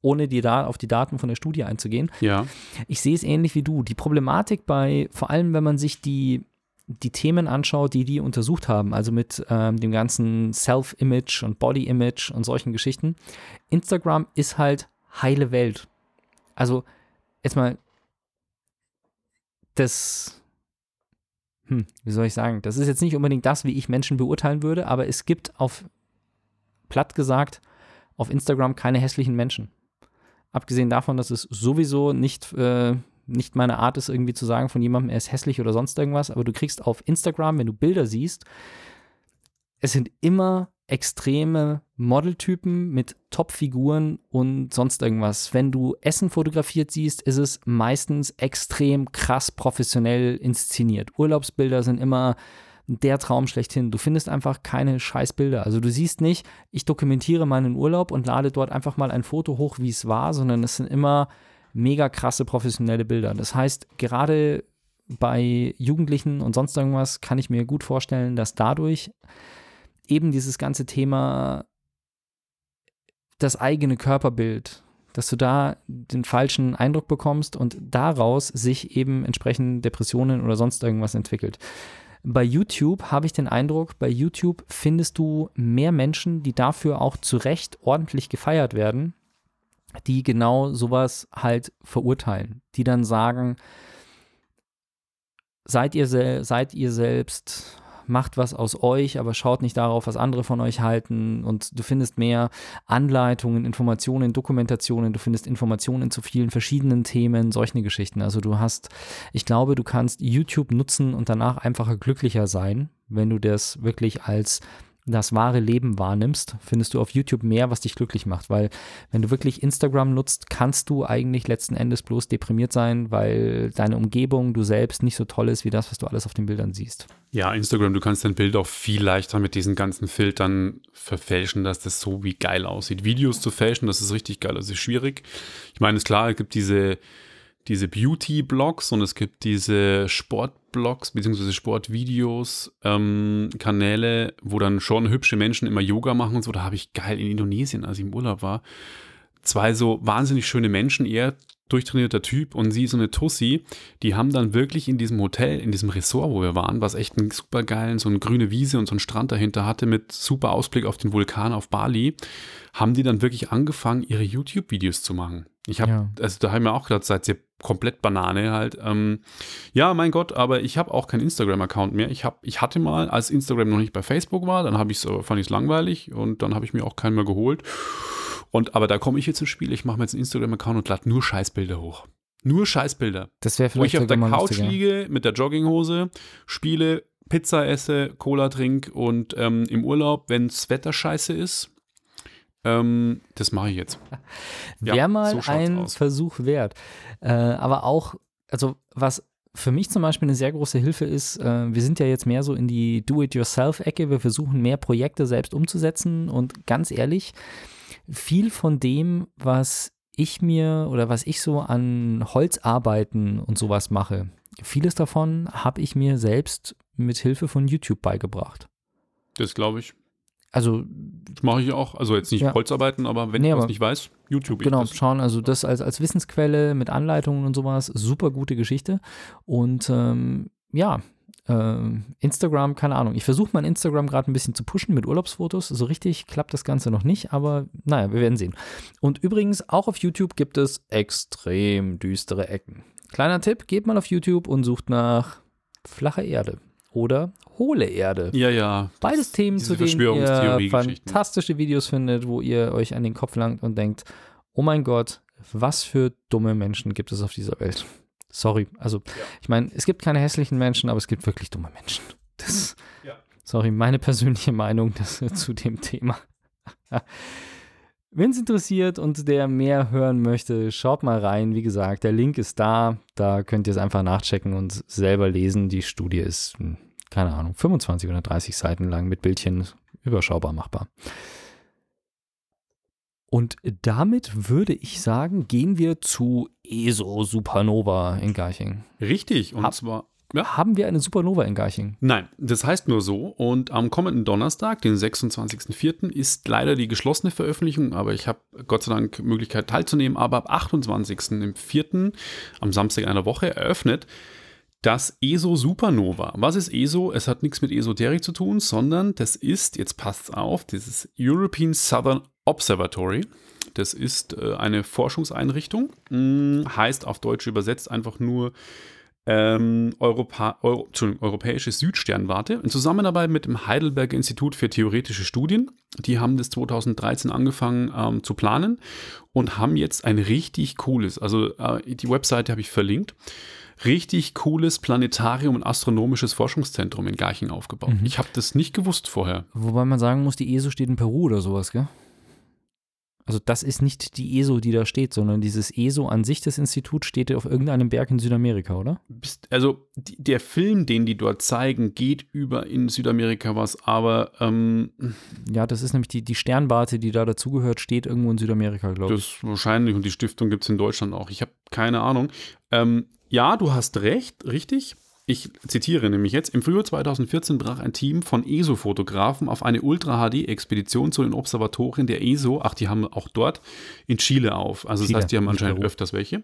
ohne die da auf die Daten von der Studie einzugehen, ja. ich sehe es ähnlich wie du. Die Problematik bei, vor allem wenn man sich die, die Themen anschaut, die die untersucht haben, also mit ähm, dem ganzen Self-Image und Body-Image und solchen Geschichten, Instagram ist halt heile Welt. Also jetzt mal das hm, wie soll ich sagen, das ist jetzt nicht unbedingt das, wie ich Menschen beurteilen würde, aber es gibt auf, platt gesagt, auf Instagram keine hässlichen Menschen. Abgesehen davon, dass es sowieso nicht, äh, nicht meine Art ist, irgendwie zu sagen von jemandem, er ist hässlich oder sonst irgendwas, aber du kriegst auf Instagram, wenn du Bilder siehst, es sind immer extreme Modeltypen mit Top-Figuren und sonst irgendwas. Wenn du Essen fotografiert siehst, ist es meistens extrem krass professionell inszeniert. Urlaubsbilder sind immer der Traum schlechthin. Du findest einfach keine Scheißbilder. Also du siehst nicht, ich dokumentiere meinen Urlaub und lade dort einfach mal ein Foto hoch, wie es war, sondern es sind immer mega krasse professionelle Bilder. Das heißt, gerade bei Jugendlichen und sonst irgendwas kann ich mir gut vorstellen, dass dadurch eben dieses ganze Thema das eigene Körperbild, dass du da den falschen Eindruck bekommst und daraus sich eben entsprechend Depressionen oder sonst irgendwas entwickelt. Bei YouTube habe ich den Eindruck, bei YouTube findest du mehr Menschen, die dafür auch zu Recht ordentlich gefeiert werden, die genau sowas halt verurteilen, die dann sagen, seid ihr, seid ihr selbst macht was aus euch, aber schaut nicht darauf, was andere von euch halten. Und du findest mehr Anleitungen, Informationen, Dokumentationen, du findest Informationen zu vielen verschiedenen Themen, solche Geschichten. Also du hast, ich glaube, du kannst YouTube nutzen und danach einfacher glücklicher sein, wenn du das wirklich als das wahre Leben wahrnimmst, findest du auf YouTube mehr, was dich glücklich macht. Weil wenn du wirklich Instagram nutzt, kannst du eigentlich letzten Endes bloß deprimiert sein, weil deine Umgebung, du selbst nicht so toll ist wie das, was du alles auf den Bildern siehst. Ja, Instagram, du kannst dein Bild auch viel leichter mit diesen ganzen Filtern verfälschen, dass das so wie geil aussieht. Videos zu fälschen, das ist richtig geil, das ist schwierig. Ich meine, ist klar, es gibt diese diese Beauty-Blogs und es gibt diese Sport-Blogs bzw. Sportvideos, ähm, Kanäle, wo dann schon hübsche Menschen immer Yoga machen und so. Da habe ich geil in Indonesien, als ich im Urlaub war, zwei so wahnsinnig schöne Menschen, eher durchtrainierter Typ und sie so eine Tussi, die haben dann wirklich in diesem Hotel, in diesem Ressort, wo wir waren, was echt einen super geilen, so eine grüne Wiese und so einen Strand dahinter hatte mit super Ausblick auf den Vulkan auf Bali, haben die dann wirklich angefangen, ihre YouTube-Videos zu machen. Ich habe, ja. also da haben wir auch gedacht, seid ihr komplett Banane halt. Ähm, ja, mein Gott, aber ich habe auch keinen Instagram-Account mehr. Ich, hab, ich hatte mal, als Instagram noch nicht bei Facebook war, dann habe ich es, fand ich es langweilig und dann habe ich mir auch keinen mehr geholt. Und aber da komme ich jetzt ins Spiel, ich mache mir jetzt einen Instagram-Account und lade nur Scheißbilder hoch. Nur Scheißbilder. Das wäre vielleicht Wo ich auf der Couch lustiger. liege mit der Jogginghose, spiele, Pizza esse, Cola trink und ähm, im Urlaub, wenn das Wetter scheiße ist, ähm, das mache ich jetzt. Wäre ja, mal so ein aus. Versuch wert. Äh, aber auch, also was für mich zum Beispiel eine sehr große Hilfe ist, äh, wir sind ja jetzt mehr so in die Do-it-yourself-Ecke. Wir versuchen mehr Projekte selbst umzusetzen und ganz ehrlich, viel von dem, was ich mir oder was ich so an Holzarbeiten und sowas mache, vieles davon habe ich mir selbst mit Hilfe von YouTube beigebracht. Das glaube ich. Also das mache ich auch, also jetzt nicht ja. Holzarbeiten, aber wenn nee, ich was nicht weiß, YouTube. Genau, schauen, also das als, als Wissensquelle mit Anleitungen und sowas, super gute Geschichte. Und ähm, ja, äh, Instagram, keine Ahnung. Ich versuche mein Instagram gerade ein bisschen zu pushen mit Urlaubsfotos. So richtig klappt das Ganze noch nicht, aber naja, wir werden sehen. Und übrigens, auch auf YouTube gibt es extrem düstere Ecken. Kleiner Tipp, geht mal auf YouTube und sucht nach flache Erde oder hohle Erde. Ja, ja. Beides Themen, zu denen ihr fantastische Videos findet, wo ihr euch an den Kopf langt und denkt, oh mein Gott, was für dumme Menschen gibt es auf dieser Welt. Sorry, also ja. ich meine, es gibt keine hässlichen Menschen, aber es gibt wirklich dumme Menschen. Das, ja. Sorry, meine persönliche Meinung das, zu dem Thema. Wenn es interessiert und der mehr hören möchte, schaut mal rein. Wie gesagt, der Link ist da. Da könnt ihr es einfach nachchecken und selber lesen. Die Studie ist, hm, keine Ahnung, 25 oder 30 Seiten lang mit Bildchen überschaubar machbar. Und damit würde ich sagen, gehen wir zu ESO Supernova in Garching. Richtig, und Hab, zwar. Ja. Haben wir eine Supernova in Garching? Nein, das heißt nur so. Und am kommenden Donnerstag, den 26.04., ist leider die geschlossene Veröffentlichung, aber ich habe Gott sei Dank Möglichkeit teilzunehmen. Aber ab 28.04., am Samstag einer Woche, eröffnet das ESO Supernova. Was ist ESO? Es hat nichts mit Esoterik zu tun, sondern das ist, jetzt passt's auf, dieses European Southern Observatory. Das ist äh, eine Forschungseinrichtung, hm, heißt auf Deutsch übersetzt einfach nur ähm, Europa, Euro, Europäische Südsternwarte in Zusammenarbeit mit dem Heidelberger Institut für Theoretische Studien. Die haben das 2013 angefangen ähm, zu planen und haben jetzt ein richtig cooles, also äh, die Webseite habe ich verlinkt, richtig cooles Planetarium und astronomisches Forschungszentrum in Garching aufgebaut. Mhm. Ich habe das nicht gewusst vorher. Wobei man sagen muss, die ESO steht in Peru oder sowas, gell? Also das ist nicht die ESO, die da steht, sondern dieses ESO an sich, das Institut, steht auf irgendeinem Berg in Südamerika, oder? Also die, der Film, den die dort zeigen, geht über in Südamerika was, aber ähm, Ja, das ist nämlich die, die Sternwarte, die da dazugehört, steht irgendwo in Südamerika, glaube ich. Das wahrscheinlich und die Stiftung gibt es in Deutschland auch. Ich habe keine Ahnung. Ähm, ja, du hast recht, richtig. Ich zitiere nämlich jetzt, im Frühjahr 2014 brach ein Team von ESO-Fotografen auf eine Ultra-HD-Expedition zu den Observatorien der ESO, ach, die haben auch dort, in Chile auf. Also das Chile, heißt, die haben anscheinend öfters welche.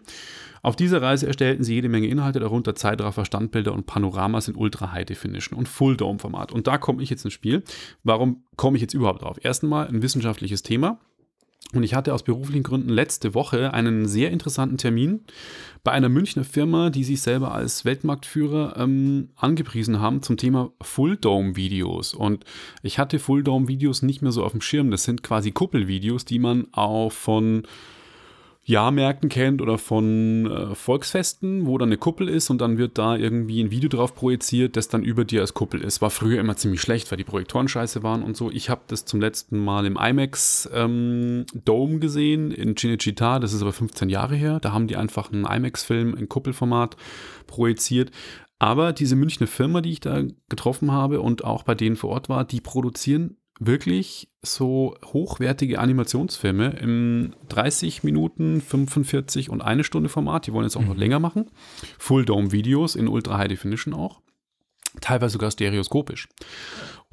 Auf dieser Reise erstellten sie jede Menge Inhalte, darunter Zeitraffer, Standbilder und Panoramas in Ultra-High-Definition und Full-Dome-Format. Und da komme ich jetzt ins Spiel. Warum komme ich jetzt überhaupt drauf? Erstmal ein wissenschaftliches Thema. Und ich hatte aus beruflichen Gründen letzte Woche einen sehr interessanten Termin bei einer Münchner Firma, die sich selber als Weltmarktführer ähm, angepriesen haben zum Thema Full Dome Videos. Und ich hatte Full Dome Videos nicht mehr so auf dem Schirm. Das sind quasi Kuppelvideos, die man auch von Jahrmärkten kennt oder von äh, Volksfesten, wo dann eine Kuppel ist und dann wird da irgendwie ein Video drauf projiziert, das dann über dir als Kuppel ist. War früher immer ziemlich schlecht, weil die Projektoren scheiße waren und so. Ich habe das zum letzten Mal im IMAX ähm, Dome gesehen in Cinecittà, das ist aber 15 Jahre her. Da haben die einfach einen IMAX-Film in Kuppelformat projiziert. Aber diese Münchner Firma, die ich da getroffen habe und auch bei denen vor Ort war, die produzieren wirklich so hochwertige Animationsfilme im 30 Minuten, 45 und eine Stunde Format. Die wollen jetzt auch noch länger machen. Full Dome Videos in Ultra High Definition auch. Teilweise sogar stereoskopisch.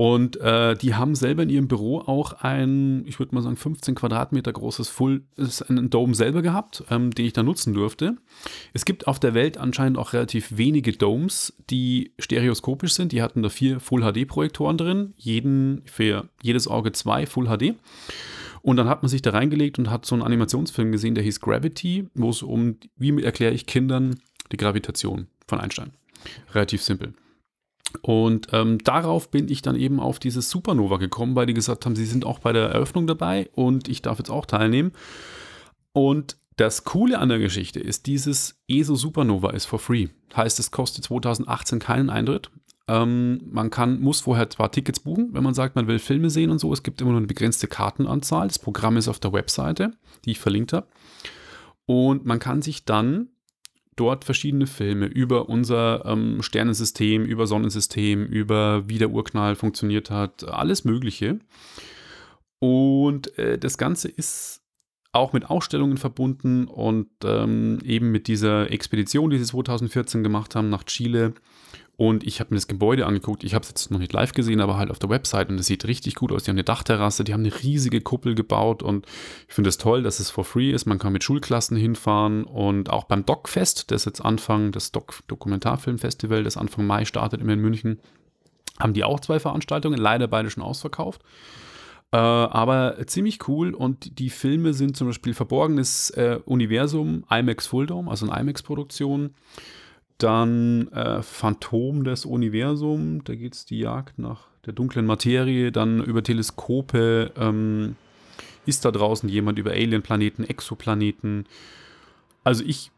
Und äh, die haben selber in ihrem Büro auch ein, ich würde mal sagen, 15 Quadratmeter großes Full, ist ein Dome selber gehabt, ähm, den ich da nutzen durfte. Es gibt auf der Welt anscheinend auch relativ wenige Domes, die stereoskopisch sind. Die hatten da vier Full HD-Projektoren drin, jeden, für jedes Auge zwei Full HD. Und dann hat man sich da reingelegt und hat so einen Animationsfilm gesehen, der hieß Gravity, wo es um, wie erkläre ich Kindern, die Gravitation von Einstein. Relativ simpel. Und ähm, darauf bin ich dann eben auf dieses Supernova gekommen, weil die gesagt haben, sie sind auch bei der Eröffnung dabei und ich darf jetzt auch teilnehmen. Und das Coole an der Geschichte ist, dieses ESO Supernova ist for free. Heißt, es kostet 2018 keinen Eintritt. Ähm, man kann, muss vorher zwar Tickets buchen, wenn man sagt, man will Filme sehen und so. Es gibt immer nur eine begrenzte Kartenanzahl. Das Programm ist auf der Webseite, die ich verlinkt habe. Und man kann sich dann dort verschiedene Filme über unser ähm, Sternensystem, über Sonnensystem, über wie der Urknall funktioniert hat, alles Mögliche. Und äh, das Ganze ist auch mit Ausstellungen verbunden und ähm, eben mit dieser Expedition, die sie 2014 gemacht haben nach Chile und ich habe mir das Gebäude angeguckt. Ich habe es jetzt noch nicht live gesehen, aber halt auf der Website. Und es sieht richtig gut aus. Die haben eine Dachterrasse, die haben eine riesige Kuppel gebaut. Und ich finde es das toll, dass es for free ist. Man kann mit Schulklassen hinfahren. Und auch beim Doc-Fest, das jetzt Anfang, das Doc-Dokumentarfilmfestival, das Anfang Mai startet immer in München, haben die auch zwei Veranstaltungen. Leider beide schon ausverkauft. Äh, aber ziemlich cool und die Filme sind zum Beispiel Verborgenes äh, Universum, IMAX Full Dome, also eine IMAX-Produktion. Dann äh, Phantom des Universums, da geht es die Jagd nach der dunklen Materie, dann über Teleskope, ähm, ist da draußen jemand über Alienplaneten, Exoplaneten. Also ich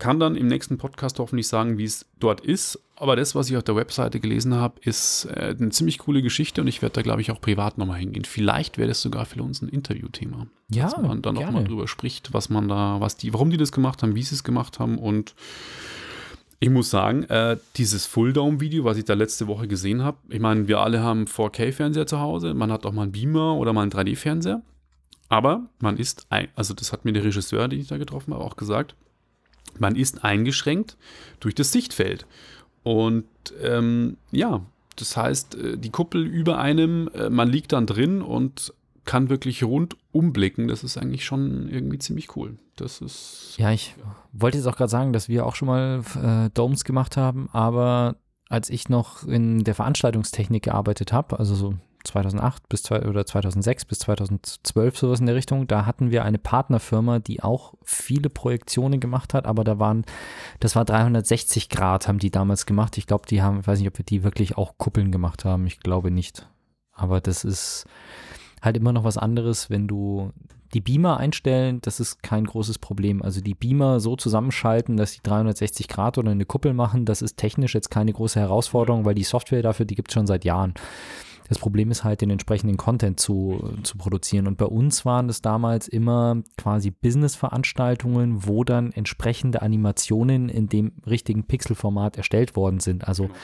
kann dann im nächsten Podcast hoffentlich sagen, wie es dort ist. Aber das, was ich auf der Webseite gelesen habe, ist äh, eine ziemlich coole Geschichte und ich werde da, glaube ich, auch privat nochmal hingehen. Vielleicht wäre das sogar für uns ein Interviewthema. Ja, dass man dann nochmal drüber spricht, was man da, was die, warum die das gemacht haben, wie sie es gemacht haben und ich muss sagen, äh, dieses Full-Dome-Video, was ich da letzte Woche gesehen habe, ich meine, wir alle haben 4K-Fernseher zu Hause, man hat auch mal einen Beamer oder mal einen 3D-Fernseher, aber man ist, ein, also das hat mir der Regisseur, den ich da getroffen habe, auch gesagt, man ist eingeschränkt durch das Sichtfeld. Und ähm, ja, das heißt, äh, die Kuppel über einem, äh, man liegt dann drin und kann wirklich rund umblicken. Das ist eigentlich schon irgendwie ziemlich cool. Das ist. Ja, ich wollte jetzt auch gerade sagen, dass wir auch schon mal äh, Domes gemacht haben, aber als ich noch in der Veranstaltungstechnik gearbeitet habe, also so 2008 bis oder 2006 bis 2012 sowas in der Richtung, da hatten wir eine Partnerfirma, die auch viele Projektionen gemacht hat, aber da waren, das war 360 Grad, haben die damals gemacht. Ich glaube, die haben, ich weiß nicht, ob wir die wirklich auch Kuppeln gemacht haben. Ich glaube nicht. Aber das ist, halt immer noch was anderes, wenn du die Beamer einstellen, das ist kein großes Problem. Also die Beamer so zusammenschalten, dass sie 360 Grad oder eine Kuppel machen, das ist technisch jetzt keine große Herausforderung, weil die Software dafür, die gibt es schon seit Jahren. Das Problem ist halt, den entsprechenden Content zu, zu produzieren. Und bei uns waren das damals immer quasi Business-Veranstaltungen, wo dann entsprechende Animationen in dem richtigen Pixelformat erstellt worden sind. Also genau.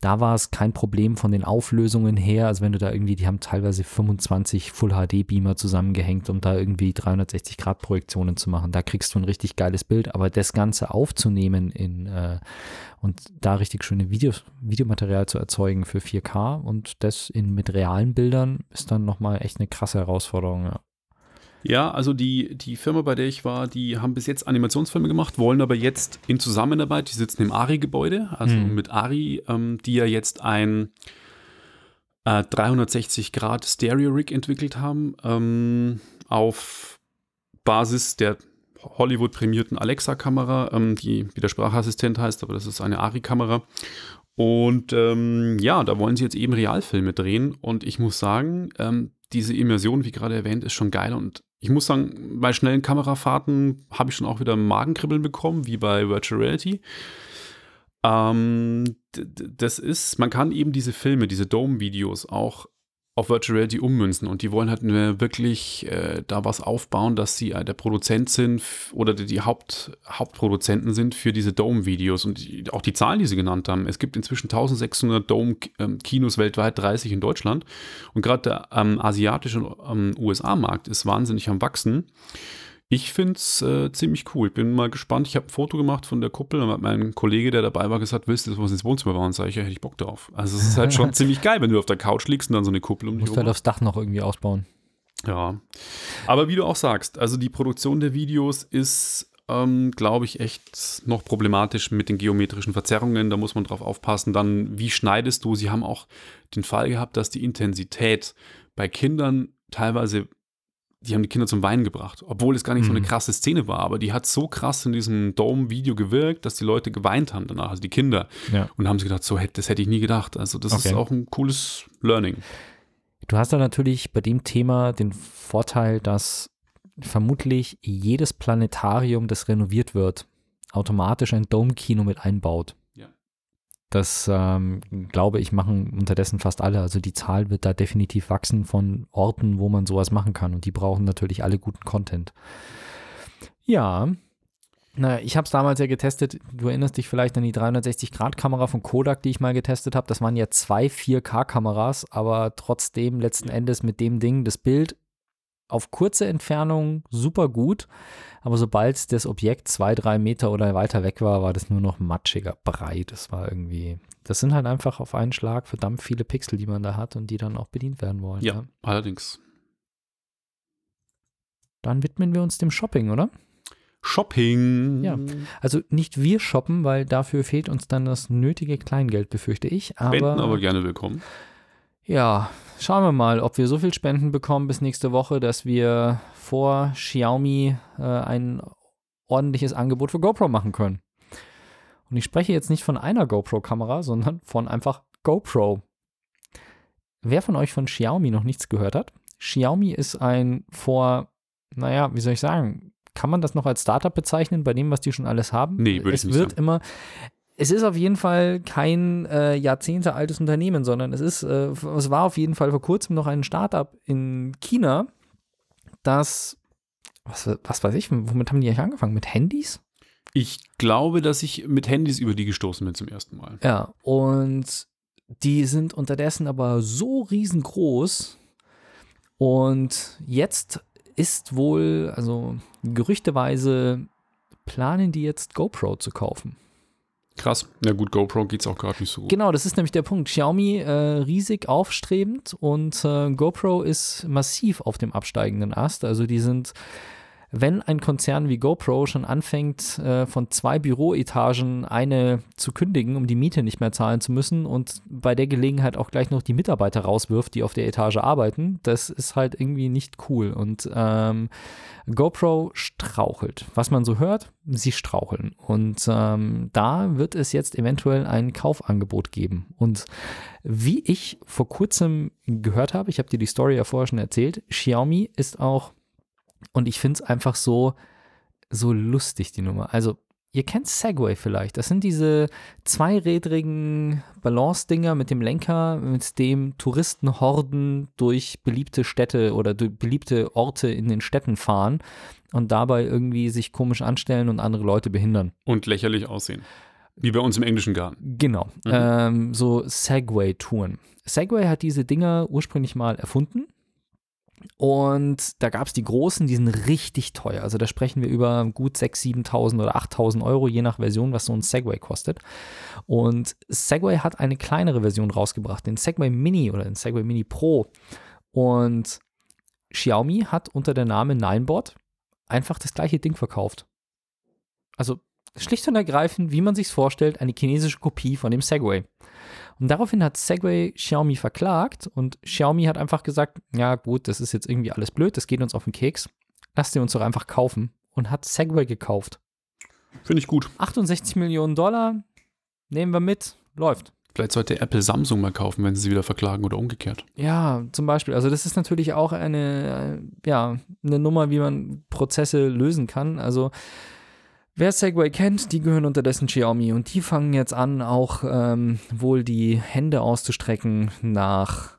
da war es kein Problem von den Auflösungen her. Also wenn du da irgendwie, die haben teilweise 25 Full-HD-Beamer zusammengehängt, um da irgendwie 360-Grad-Projektionen zu machen. Da kriegst du ein richtig geiles Bild. Aber das Ganze aufzunehmen in äh, und da richtig schöne Videos, Videomaterial zu erzeugen für 4K und das in, mit realen Bildern ist dann nochmal echt eine krasse Herausforderung, ja. Ja, also die, die Firma, bei der ich war, die haben bis jetzt Animationsfilme gemacht, wollen aber jetzt in Zusammenarbeit, die sitzen im ARI-Gebäude, also mhm. mit ARI, ähm, die ja jetzt ein äh, 360 Grad Stereo-Rig entwickelt haben, ähm, auf Basis der Hollywood-prämierten Alexa-Kamera, ähm, die wie der Sprachassistent heißt, aber das ist eine ARI-Kamera. Und ähm, ja, da wollen sie jetzt eben Realfilme drehen. Und ich muss sagen, ähm, diese Immersion, wie gerade erwähnt, ist schon geil. Und ich muss sagen, bei schnellen Kamerafahrten habe ich schon auch wieder Magenkribbeln bekommen, wie bei Virtual Reality. Ähm, das ist, man kann eben diese Filme, diese Dome-Videos auch auf Virtual Reality ummünzen und die wollen halt wirklich äh, da was aufbauen, dass sie äh, der Produzent sind oder die, die Haupt, Hauptproduzenten sind für diese Dome-Videos und die, auch die Zahlen, die sie genannt haben. Es gibt inzwischen 1600 Dome-Kinos weltweit, 30 in Deutschland und gerade der ähm, asiatische ähm, USA-Markt ist wahnsinnig am Wachsen. Ich finde es äh, ziemlich cool. Ich bin mal gespannt. Ich habe ein Foto gemacht von der Kuppel und hat mein Kollege, der dabei war, gesagt, willst du das was ins Wohnzimmer bauen? Sag ich, ja, hätte ich Bock drauf. Also es ist halt schon ziemlich geil, wenn du auf der Couch liegst und dann so eine Kuppel um dich Musst halt aufs Dach noch irgendwie ausbauen. Ja. Aber wie du auch sagst, also die Produktion der Videos ist, ähm, glaube ich, echt noch problematisch mit den geometrischen Verzerrungen. Da muss man drauf aufpassen. Dann, wie schneidest du? Sie haben auch den Fall gehabt, dass die Intensität bei Kindern teilweise die haben die Kinder zum Weinen gebracht, obwohl es gar nicht mhm. so eine mhm. krasse Szene war, aber die hat so krass in diesem Dome-Video gewirkt, dass die Leute geweint haben danach, also die Kinder. Ja. Und haben sich gedacht, so das hätte ich nie gedacht. Also das okay. ist auch ein cooles Learning. Du hast da natürlich bei dem Thema den Vorteil, dass vermutlich jedes Planetarium, das renoviert wird, automatisch ein Dome-Kino mit einbaut. Das ähm, glaube ich, machen unterdessen fast alle. Also die Zahl wird da definitiv wachsen von Orten, wo man sowas machen kann. Und die brauchen natürlich alle guten Content. Ja. Na, ich habe es damals ja getestet. Du erinnerst dich vielleicht an die 360-Grad-Kamera von Kodak, die ich mal getestet habe. Das waren ja zwei 4K-Kameras, aber trotzdem letzten Endes mit dem Ding das Bild auf kurze Entfernung super gut, aber sobald das Objekt zwei, drei Meter oder weiter weg war, war das nur noch matschiger Brei. Das war irgendwie, das sind halt einfach auf einen Schlag verdammt viele Pixel, die man da hat und die dann auch bedient werden wollen. Ja, ja. allerdings. Dann widmen wir uns dem Shopping, oder? Shopping. Ja, also nicht wir shoppen, weil dafür fehlt uns dann das nötige Kleingeld, befürchte ich. Aber, Spenden aber gerne willkommen. Ja, schauen wir mal, ob wir so viel Spenden bekommen bis nächste Woche, dass wir vor Xiaomi äh, ein ordentliches Angebot für GoPro machen können. Und ich spreche jetzt nicht von einer GoPro-Kamera, sondern von einfach GoPro. Wer von euch von Xiaomi noch nichts gehört hat, Xiaomi ist ein vor, naja, wie soll ich sagen, kann man das noch als Startup bezeichnen, bei dem, was die schon alles haben? Nee, würde ich nicht wird sagen. immer, es ist auf jeden Fall kein äh, Jahrzehnte altes Unternehmen, sondern es ist, äh, es war auf jeden Fall vor kurzem noch ein Startup in China, das, was, was weiß ich, womit haben die eigentlich angefangen? Mit Handys? Ich glaube, dass ich mit Handys über die gestoßen bin zum ersten Mal. Ja, und die sind unterdessen aber so riesengroß und jetzt ist wohl, also gerüchteweise planen die jetzt GoPro zu kaufen. Krass. Ja gut, GoPro geht es auch gerade nicht so gut. Genau, das ist nämlich der Punkt. Xiaomi äh, riesig aufstrebend und äh, GoPro ist massiv auf dem absteigenden Ast. Also die sind wenn ein Konzern wie GoPro schon anfängt, äh, von zwei Büroetagen eine zu kündigen, um die Miete nicht mehr zahlen zu müssen und bei der Gelegenheit auch gleich noch die Mitarbeiter rauswirft, die auf der Etage arbeiten, das ist halt irgendwie nicht cool. Und ähm, GoPro strauchelt. Was man so hört, sie straucheln. Und ähm, da wird es jetzt eventuell ein Kaufangebot geben. Und wie ich vor kurzem gehört habe, ich habe dir die Story ja vorher schon erzählt, Xiaomi ist auch und ich finde es einfach so, so lustig, die Nummer. Also, ihr kennt Segway vielleicht. Das sind diese zweirädrigen Balance-Dinger mit dem Lenker, mit dem Touristenhorden durch beliebte Städte oder durch beliebte Orte in den Städten fahren und dabei irgendwie sich komisch anstellen und andere Leute behindern. Und lächerlich aussehen. Wie bei uns im englischen Garten. Genau. Mhm. Ähm, so Segway-Touren. Segway hat diese Dinger ursprünglich mal erfunden und da gab es die großen, die sind richtig teuer. Also da sprechen wir über gut 6.000, 7.000 oder 8.000 Euro, je nach Version, was so ein Segway kostet. Und Segway hat eine kleinere Version rausgebracht, den Segway Mini oder den Segway Mini Pro. Und Xiaomi hat unter der Name Ninebot einfach das gleiche Ding verkauft. Also schlicht und ergreifend, wie man sich vorstellt, eine chinesische Kopie von dem Segway. Und daraufhin hat Segway Xiaomi verklagt und Xiaomi hat einfach gesagt, ja gut, das ist jetzt irgendwie alles blöd, das geht uns auf den Keks. Lasst ihr uns doch einfach kaufen. Und hat Segway gekauft. Finde ich gut. 68 Millionen Dollar, nehmen wir mit, läuft. Vielleicht sollte Apple Samsung mal kaufen, wenn sie sie wieder verklagen oder umgekehrt. Ja, zum Beispiel. Also das ist natürlich auch eine, ja, eine Nummer, wie man Prozesse lösen kann. Also Wer Segway kennt, die gehören unterdessen Xiaomi und die fangen jetzt an, auch ähm, wohl die Hände auszustrecken nach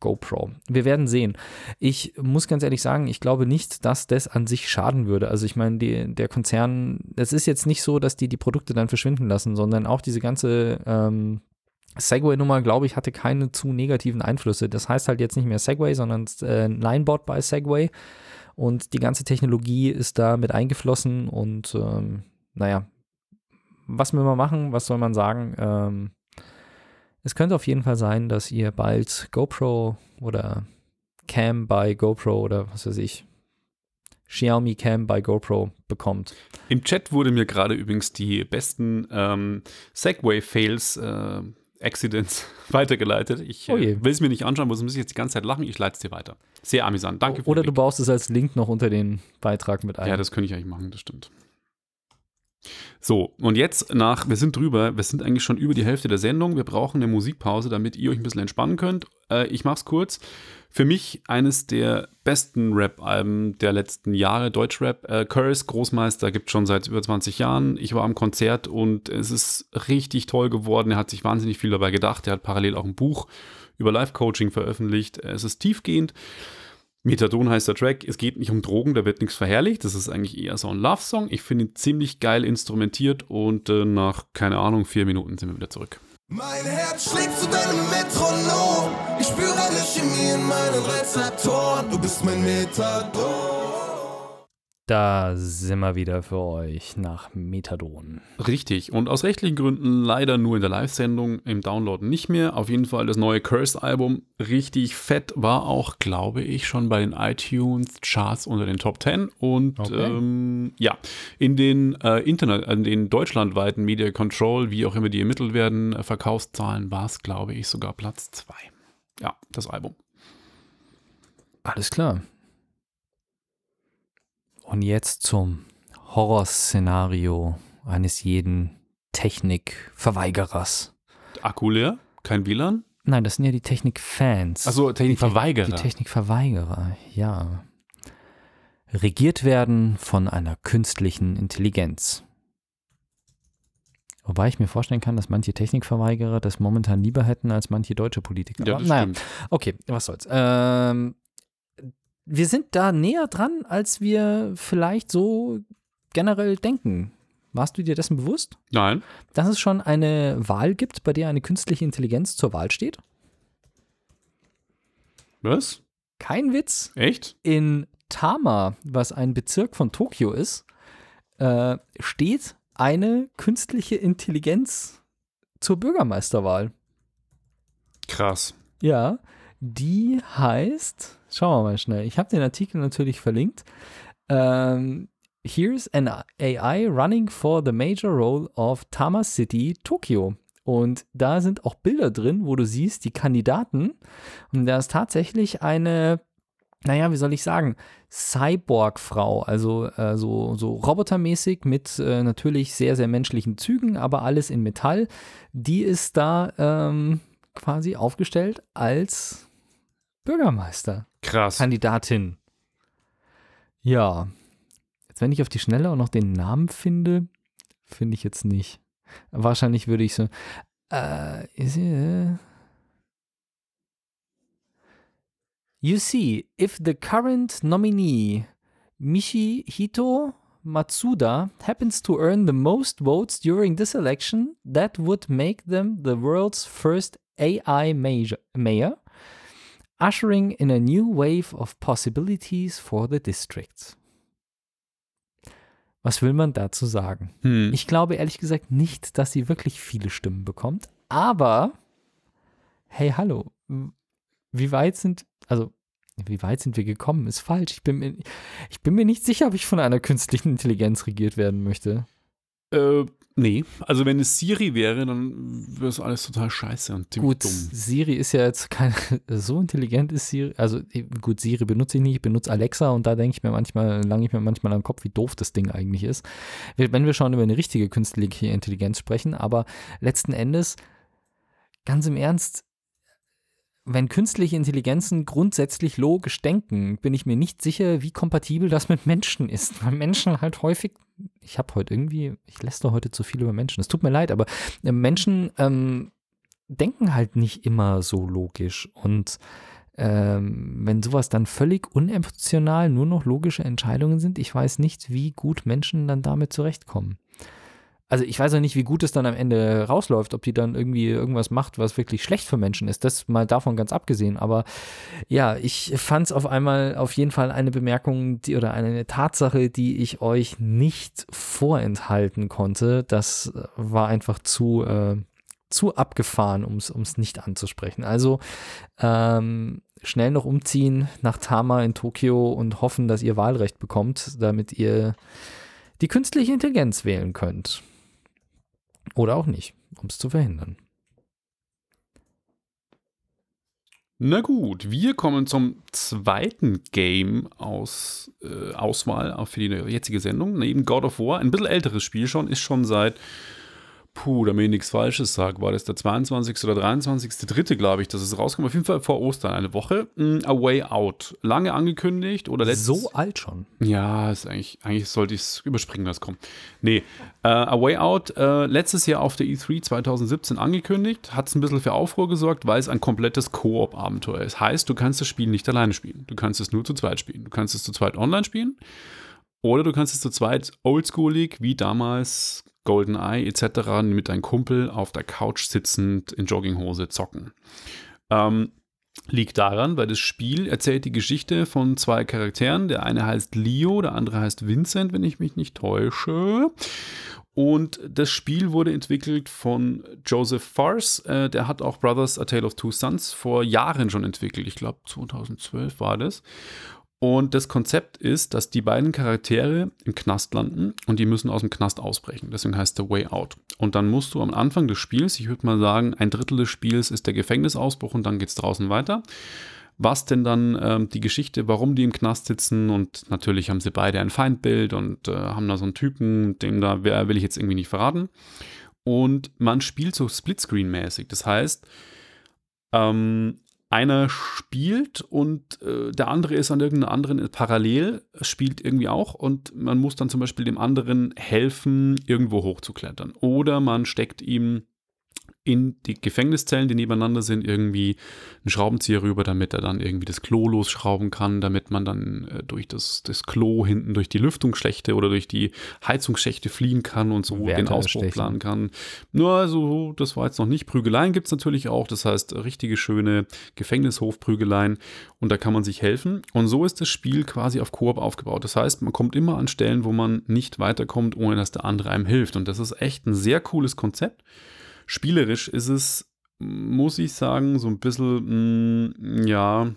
GoPro. Wir werden sehen. Ich muss ganz ehrlich sagen, ich glaube nicht, dass das an sich schaden würde. Also ich meine, die, der Konzern, es ist jetzt nicht so, dass die die Produkte dann verschwinden lassen, sondern auch diese ganze ähm, Segway-Nummer, glaube ich, hatte keine zu negativen Einflüsse. Das heißt halt jetzt nicht mehr Segway, sondern äh, Linebot bei Segway. Und die ganze Technologie ist da mit eingeflossen und ähm, naja, was will man machen? Was soll man sagen? Ähm, es könnte auf jeden Fall sein, dass ihr bald GoPro oder Cam bei GoPro oder was weiß ich, Xiaomi Cam bei GoPro bekommt. Im Chat wurde mir gerade übrigens die besten ähm, Segway-Fails, äh, Accidents weitergeleitet. Ich Oh äh, will es mir nicht anschauen, muss ich jetzt die ganze Zeit lachen. Ich leite es dir weiter. Sehr amüsant. Danke für Oder du baust es als Link noch unter den Beitrag mit ein. Ja, das könnte ich eigentlich machen, das stimmt. So, und jetzt nach, wir sind drüber, wir sind eigentlich schon über die Hälfte der Sendung. Wir brauchen eine Musikpause, damit ihr euch ein bisschen entspannen könnt. Äh, ich mach's kurz. Für mich eines der besten Rap-Alben der letzten Jahre, Deutschrap. Äh, Curse, Großmeister, gibt schon seit über 20 Jahren. Ich war am Konzert und es ist richtig toll geworden. Er hat sich wahnsinnig viel dabei gedacht. Er hat parallel auch ein Buch über Live-Coaching veröffentlicht. Es ist tiefgehend. Methadon heißt der Track. Es geht nicht um Drogen, da wird nichts verherrlicht. Das ist eigentlich eher so ein Love-Song. Ich finde ihn ziemlich geil instrumentiert und äh, nach, keine Ahnung, vier Minuten sind wir wieder zurück. Mein Herz schlägt zu deinem Metronom. Ich spüre eine Chemie in meinen Rezeptoren. Du bist mein Methadon. Da sind wir wieder für euch nach Methadon. Richtig. Und aus rechtlichen Gründen leider nur in der Live-Sendung, im Download nicht mehr. Auf jeden Fall das neue Curse-Album. Richtig fett war auch, glaube ich, schon bei den iTunes-Charts unter den Top 10. Und Okay. ähm, ja, in den äh, Internet, in den deutschlandweiten Media Control, wie auch immer die ermittelt werden, äh, Verkaufszahlen war es, glaube ich, sogar Platz 2. Ja, das Album. Alles klar. Und jetzt zum Horrorszenario eines jeden Technikverweigerers. Akku leer, kein WLAN. Nein, das sind ja die Technikfans. Also Technikverweigerer. Die Technikverweigerer, ja. Regiert werden von einer künstlichen Intelligenz. Wobei ich mir vorstellen kann, dass manche Technikverweigerer das momentan lieber hätten als manche deutsche Politiker. ja, das naja, stimmt. Okay, was soll's. Ähm, wir sind da näher dran, als wir vielleicht so generell denken. Warst du dir dessen bewusst? Nein. Dass es schon eine Wahl gibt, bei der eine künstliche Intelligenz zur Wahl steht? Was? Kein Witz. Echt? In Tama, was ein Bezirk von Tokio ist, äh, steht eine künstliche Intelligenz zur Bürgermeisterwahl. Krass. Ja, die heißt, schauen wir mal schnell, ich habe den Artikel natürlich verlinkt. Ähm, Here's an AI running for the major role of Tama City, Tokyo. Und da sind auch Bilder drin, wo du siehst, die Kandidaten. Und da ist tatsächlich eine, naja, wie soll ich sagen, Cyborg-Frau, also äh, so, so robotermäßig mit äh, natürlich sehr, sehr menschlichen Zügen, aber alles in Metall. Die ist da ähm, quasi aufgestellt als Bürgermeister. Krass. Kandidatin. Ja. Jetzt, wenn ich auf die Schnelle auch noch den Namen finde, finde ich jetzt nicht. Wahrscheinlich würde ich so. Äh, äh, You see, if the current nominee, Michihito Matsuda, happens to earn the most votes during this election, that would make them the world's first AI major, mayor, ushering in a new wave of possibilities for the districts. Was will man dazu sagen? Hm. Ich glaube ehrlich gesagt nicht, dass sie wirklich viele Stimmen bekommt, aber hey, hallo, wie weit sind, also wie weit sind wir gekommen, ist falsch. Ich bin, mir, ich bin mir nicht sicher, ob ich von einer künstlichen Intelligenz regiert werden möchte. Äh, nee. Also wenn es Siri wäre, dann wäre es alles total scheiße und ziemlich Gut, dumm. Siri ist ja jetzt kein, so intelligent ist Siri, also gut, Siri benutze ich nicht, ich benutze Alexa und da denke ich mir manchmal, lange ich mir manchmal am Kopf, wie doof das Ding eigentlich ist. Wenn wir schon über eine richtige künstliche Intelligenz sprechen, aber letzten Endes, ganz im Ernst, wenn künstliche Intelligenzen grundsätzlich logisch denken, bin ich mir nicht sicher, wie kompatibel das mit Menschen ist. Weil Menschen halt häufig, ich habe heute irgendwie, ich lästere heute zu viel über Menschen. Es tut mir leid, aber äh, Menschen ähm, denken halt nicht immer so logisch. Und ähm, wenn sowas dann völlig unemotional nur noch logische Entscheidungen sind, ich weiß nicht, wie gut Menschen dann damit zurechtkommen. Also ich weiß auch nicht, wie gut es dann am Ende rausläuft, ob die dann irgendwie irgendwas macht, was wirklich schlecht für Menschen ist. Das mal davon ganz abgesehen. Aber ja, ich fand es auf einmal auf jeden Fall eine Bemerkung die, oder eine Tatsache, die ich euch nicht vorenthalten konnte. Das war einfach zu, äh, zu abgefahren, um es nicht anzusprechen. Also ähm, schnell noch umziehen nach Tama in Tokio und hoffen, dass ihr Wahlrecht bekommt, damit ihr die künstliche Intelligenz wählen könnt. Oder auch nicht, um es zu verhindern. Na gut, wir kommen zum zweiten Game aus äh, Auswahl für die jetzige Sendung. Neben God of War, ein bisschen älteres Spiel schon, ist schon seit Puh, damit ich nichts Falsches sage, war das der 22. oder 23. Dritte, glaube ich, dass es rauskommt. Auf jeden Fall vor Ostern, eine Woche. Mm, A Way Out. Lange angekündigt oder letztes. So alt schon. Ja, ist eigentlich, eigentlich sollte ich es überspringen, was kommt. Nee, äh, A Way Out, äh, letztes Jahr auf der E3 2017 angekündigt, hat es ein bisschen für Aufruhr gesorgt, weil es ein komplettes Koop-Abenteuer ist. Heißt, du kannst das Spiel nicht alleine spielen. Du kannst es nur zu zweit spielen. Du kannst es zu zweit online spielen. Oder du kannst es zu zweit oldschoolig, wie damals GoldenEye etc. mit deinem Kumpel auf der Couch sitzend in Jogginghose zocken. Ähm, liegt daran, weil das Spiel erzählt die Geschichte von zwei Charakteren. Der eine heißt Leo, der andere heißt Vincent, wenn ich mich nicht täusche. Und das Spiel wurde entwickelt von Joseph Farce. Äh, der hat auch Brothers A Tale of Two Sons vor Jahren schon entwickelt. Ich glaube 2012 war das. Und das Konzept ist, dass die beiden Charaktere im Knast landen und die müssen aus dem Knast ausbrechen. Deswegen heißt der Way Out. Und dann musst du am Anfang des Spiels, ich würde mal sagen, ein Drittel des Spiels ist der Gefängnisausbruch und dann geht es draußen weiter. Was denn dann ähm, die Geschichte, warum die im Knast sitzen und natürlich haben sie beide ein Feindbild und äh, haben da so einen Typen, dem da wer will ich jetzt irgendwie nicht verraten. Und man spielt so Splitscreen-mäßig. Das heißt, ähm, einer spielt und äh, der andere ist an irgendeiner anderen parallel, spielt irgendwie auch und man muss dann zum Beispiel dem anderen helfen, irgendwo hochzuklettern. Oder man steckt ihm in die Gefängniszellen, die nebeneinander sind, irgendwie einen Schraubenzieher rüber, damit er dann irgendwie das Klo losschrauben kann, damit man dann äh, durch das, das Klo hinten durch die Lüftungsschächte oder durch die Heizungsschächte fliehen kann und so Werte den Ausbruch erstechen. planen kann. Nur also, das war jetzt noch nicht. Prügeleien gibt es natürlich auch, das heißt richtige schöne Gefängnishofprügeleien und da kann man sich helfen. Und so ist das Spiel quasi auf Koop aufgebaut. Das heißt, man kommt immer an Stellen, wo man nicht weiterkommt, ohne dass der andere einem hilft. Und das ist echt ein sehr cooles Konzept. Spielerisch ist es, muss ich sagen, so ein bisschen, mh, mm, ja,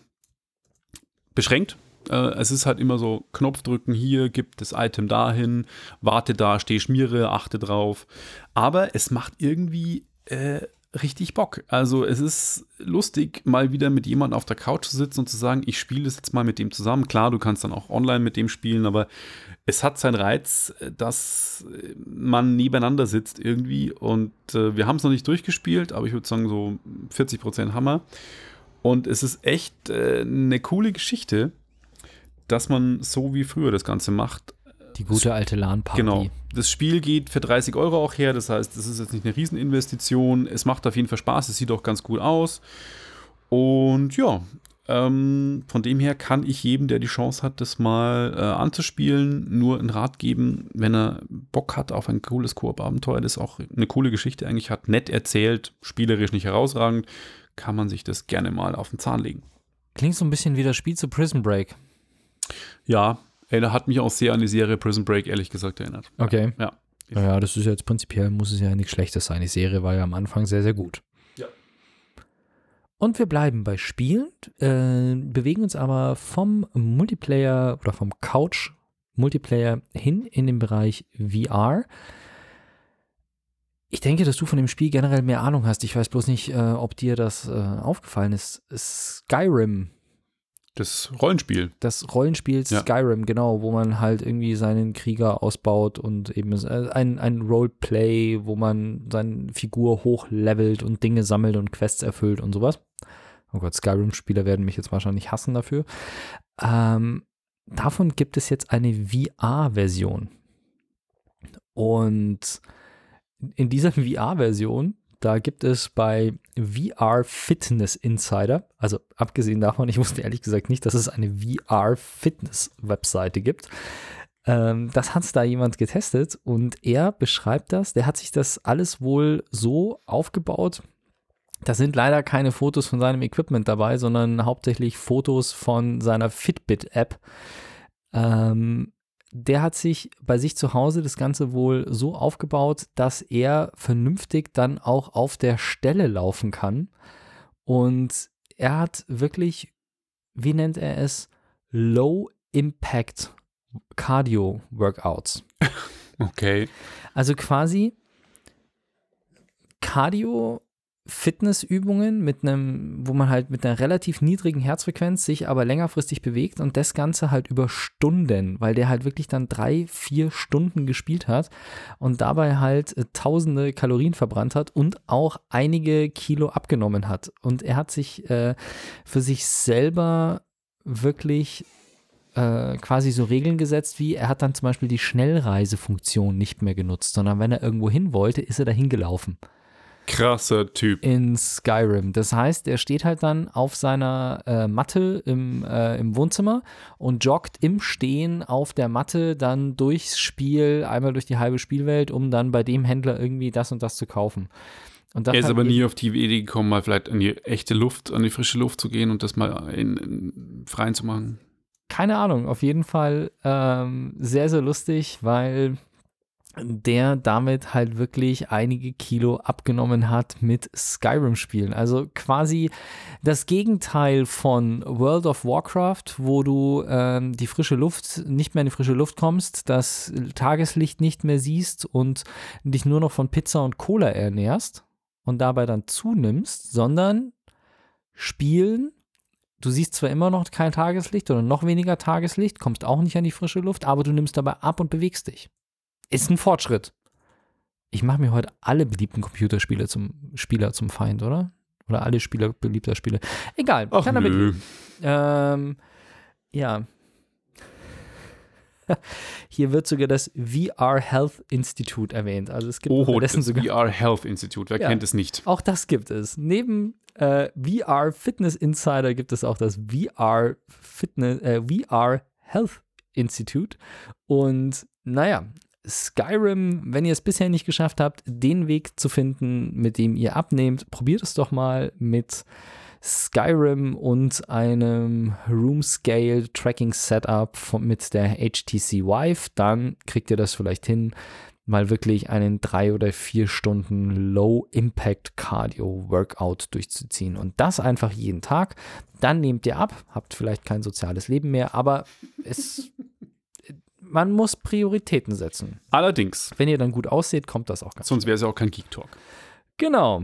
beschränkt. Äh, es ist halt immer so, Knopf drücken hier, gib das Item dahin, warte da, steh Schmiere, achte drauf. Aber es macht irgendwie äh, richtig Bock. Also es ist lustig, mal wieder mit jemandem auf der Couch zu sitzen und zu sagen, ich spiele das jetzt mal mit dem zusammen. Klar, du kannst dann auch online mit dem spielen, aber es hat seinen Reiz, dass man nebeneinander sitzt irgendwie. Und äh, wir haben es noch nicht durchgespielt, aber ich würde sagen, so 40 Prozent Hammer. Und es ist echt äh, eine coole Geschichte, dass man so wie früher das Ganze macht. Die gute alte LAN-Party. Genau. Das Spiel geht für 30 Euro auch her, das heißt, das ist jetzt nicht eine Rieseninvestition. Es macht auf jeden Fall Spaß, es sieht auch ganz gut aus. Und ja, ähm, von dem her kann ich jedem, der die Chance hat, das mal äh, anzuspielen, nur einen Rat geben, wenn er Bock hat auf ein cooles Koop-Abenteuer, das auch eine coole Geschichte eigentlich hat, nett erzählt, spielerisch nicht herausragend, kann man sich das gerne mal auf den Zahn legen. Klingt so ein bisschen wie das Spiel zu Prison Break. Ja, er hat mich auch sehr an die Serie Prison Break, ehrlich gesagt, erinnert. Okay. Ja. Ja, das ist jetzt prinzipiell, muss es ja nichts Schlechtes sein. Die Serie war ja am Anfang sehr, sehr gut. Und wir bleiben bei Spielen, äh, bewegen uns aber vom Multiplayer oder vom Couch-Multiplayer hin in den Bereich VR. Ich denke, dass du von dem Spiel generell mehr Ahnung hast. Ich weiß bloß nicht, äh, ob dir das äh, aufgefallen ist. Skyrim das Rollenspiel. Das Rollenspiel ja. Skyrim, genau, wo man halt irgendwie seinen Krieger ausbaut und eben äh, ein, ein Roleplay, wo man seine Figur hochlevelt und Dinge sammelt und Quests erfüllt und sowas. Oh Gott, Skyrim-Spieler werden mich jetzt wahrscheinlich hassen dafür. Ähm, davon gibt es jetzt eine VR-Version. Und in dieser VR-Version Da gibt es bei VR Fitness Insider, also abgesehen davon, ich wusste ehrlich gesagt nicht, dass es eine VR Fitness Webseite gibt. Ähm, das hat da jemand getestet und er beschreibt das. Der hat sich das alles wohl so aufgebaut. Da sind leider keine Fotos von seinem Equipment dabei, sondern hauptsächlich Fotos von seiner Fitbit-App. Ähm, der hat sich bei sich zu Hause das Ganze wohl so aufgebaut, dass er vernünftig dann auch auf der Stelle laufen kann. Und er hat wirklich, wie nennt er es, Low Impact Cardio Workouts. Okay. Also quasi Cardio Fitnessübungen mit einem, wo man halt mit einer relativ niedrigen Herzfrequenz sich aber längerfristig bewegt und das Ganze halt über Stunden, weil der halt wirklich dann drei, vier Stunden gespielt hat und dabei halt äh, tausende Kalorien verbrannt hat und auch einige Kilo abgenommen hat. Und er hat sich äh, für sich selber wirklich äh, quasi so Regeln gesetzt, wie er hat dann zum Beispiel die Schnellreisefunktion nicht mehr genutzt, sondern wenn er irgendwo hin wollte, ist er dahin gelaufen krasser Typ. in Skyrim. Das heißt, er steht halt dann auf seiner äh, Matte im, äh, im Wohnzimmer und joggt im Stehen auf der Matte dann durchs Spiel, einmal durch die halbe Spielwelt, um dann bei dem Händler irgendwie das und das zu kaufen. Er ist aber nie auf die Idee gekommen, mal vielleicht an die echte Luft, an die frische Luft zu gehen und das mal in, in freien zu machen. keine Ahnung, auf jeden Fall ähm, sehr, sehr lustig, weil der damit halt wirklich einige Kilo abgenommen hat mit Skyrim-Spielen. Also quasi das Gegenteil von World of Warcraft, wo du ähm, die frische Luft, nicht mehr in die frische Luft kommst, das Tageslicht nicht mehr siehst und dich nur noch von Pizza und Cola ernährst und dabei dann zunimmst, sondern Spielen Du siehst zwar immer noch kein Tageslicht oder noch weniger Tageslicht, kommst auch nicht an die frische Luft, aber du nimmst dabei ab und bewegst dich. Ist ein Fortschritt. Ich mache mir heute alle beliebten Computerspiele zum Spieler zum Feind, oder? Oder alle Spieler beliebter Spiele. Egal, Ach kann damit nö. ähm, ja. Hier wird sogar das VR Health Institute erwähnt. Also es gibt Oh, unterdessen das sogar VR Health Institute. Wer Ja. kennt es nicht? auch das gibt es. Neben äh, VR Fitness Insider gibt es auch das VR Fitness, äh, VR Health Institute. Und naja, Skyrim, wenn ihr es bisher nicht geschafft habt, den Weg zu finden, mit dem ihr abnehmt, probiert es doch mal mit Skyrim und einem Room Scale Tracking Setup von, mit der HTC Vive. Dann kriegt ihr das vielleicht hin, mal wirklich einen drei oder vier Stunden Low Impact Cardio Workout durchzuziehen und das einfach jeden Tag. Dann nehmt ihr ab, habt vielleicht kein soziales Leben mehr, aber es, man muss Prioritäten setzen. Allerdings, Wenn ihr dann gut aussieht, kommt das auch ganz sonst wäre es ja auch kein Geek Talk. Genau.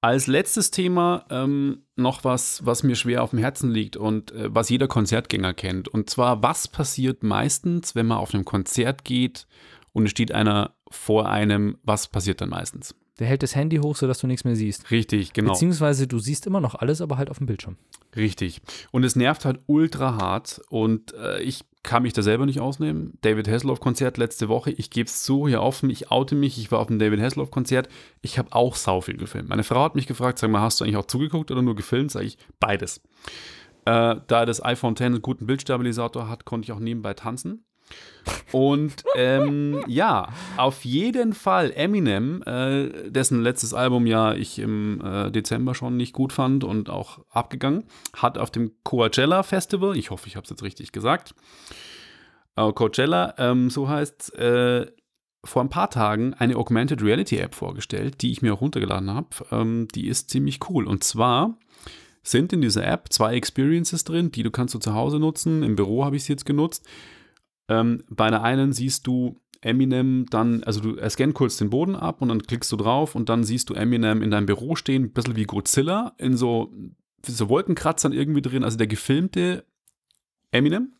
Als letztes Thema ähm, noch was, was mir schwer auf dem Herzen liegt und äh, was jeder Konzertgänger kennt. Und zwar, was passiert meistens, wenn man auf einem Konzert geht und es steht einer vor einem, was passiert dann meistens? Der hält das Handy hoch, sodass du nichts mehr siehst. Richtig, genau. Beziehungsweise du siehst immer noch alles, aber halt auf dem Bildschirm. Richtig. Und es nervt halt ultra hart und äh, ich kann mich da selber nicht ausnehmen. David Hasselhoff-Konzert letzte Woche, ich gebe es zu, hier offen, ich oute mich, ich war auf dem David Hasselhoff-Konzert, ich habe auch sau viel gefilmt. Meine Frau hat mich gefragt, sag mal, hast du eigentlich auch zugeguckt oder nur gefilmt? Sag ich, beides. Äh, da das iPhone X einen guten Bildstabilisator hat, konnte ich auch nebenbei tanzen. Und ähm, ja, auf jeden Fall Eminem, äh, dessen letztes Album ja ich im äh, Dezember schon nicht gut fand und auch abgegangen, hat auf dem Coachella Festival, ich hoffe, ich habe es jetzt richtig gesagt, äh, Coachella, ähm, so heißt äh, vor ein paar Tagen eine Augmented Reality App vorgestellt, die ich mir auch runtergeladen habe. Ähm, die ist ziemlich cool. Und zwar sind in dieser App zwei Experiences drin, die du kannst du zu Hause nutzen. Im Büro habe ich sie jetzt genutzt. Ähm, bei der einen siehst du Eminem dann, also du scannt kurz den Boden ab und dann klickst du drauf und dann siehst du Eminem in deinem Büro stehen, ein bisschen wie Godzilla, in so, so Wolkenkratzern irgendwie drin. Also der gefilmte Eminem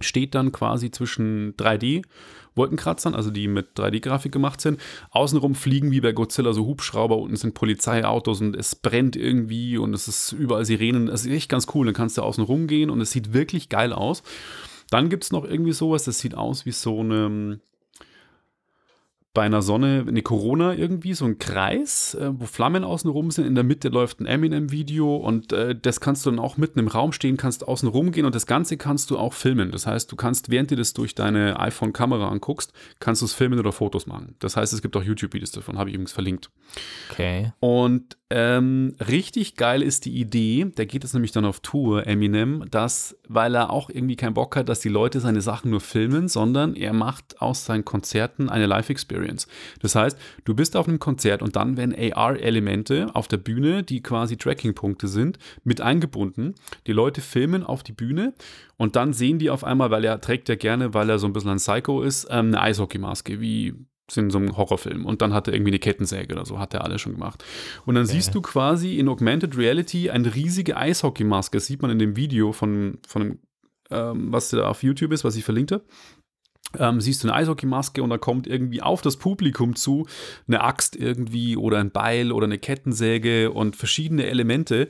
steht dann quasi zwischen 3D-Wolkenkratzern, also die mit 3D-Grafik gemacht sind. Außenrum fliegen wie bei Godzilla so Hubschrauber, unten sind Polizeiautos und es brennt irgendwie und es ist überall Sirenen. Das ist echt ganz cool. Dann kannst du außen rumgehen und es sieht wirklich geil aus. Dann gibt es noch irgendwie sowas, das sieht aus wie so eine bei einer Sonne eine Corona irgendwie, so ein Kreis, äh, wo Flammen außen rum sind. In der Mitte läuft ein Eminem-Video und äh, das kannst du dann auch mitten im Raum stehen, kannst außen rumgehen und das Ganze kannst du auch filmen. Das heißt, du kannst, während du das durch deine iPhone-Kamera anguckst, kannst du es filmen oder Fotos machen. Das heißt, es gibt auch YouTube-Videos davon, habe ich übrigens verlinkt. Okay. Und ähm, richtig geil ist die Idee, der geht jetzt nämlich dann auf Tour, Eminem, dass, weil er auch irgendwie keinen Bock hat, dass die Leute seine Sachen nur filmen, sondern er macht aus seinen Konzerten eine Live-Experience. Das heißt, du bist auf einem Konzert und dann werden AR-Elemente auf der Bühne, die quasi Tracking-Punkte sind, mit eingebunden. Die Leute filmen auf die Bühne und dann sehen die auf einmal, weil er trägt ja gerne, weil er so ein bisschen ein Psycho ist, ähm, eine Eishockeymaske, wie in so einem Horrorfilm. Und dann hat er irgendwie eine Kettensäge oder so, hat er alles schon gemacht. Und dann okay. siehst du quasi in Augmented Reality eine riesige Eishockeymaske. Das sieht man in dem Video von, von dem, ähm, was da auf YouTube ist, was ich verlinkte. Ähm, siehst du eine Eishockeymaske und da kommt irgendwie auf das Publikum zu eine Axt irgendwie oder ein Beil oder eine Kettensäge und verschiedene Elemente.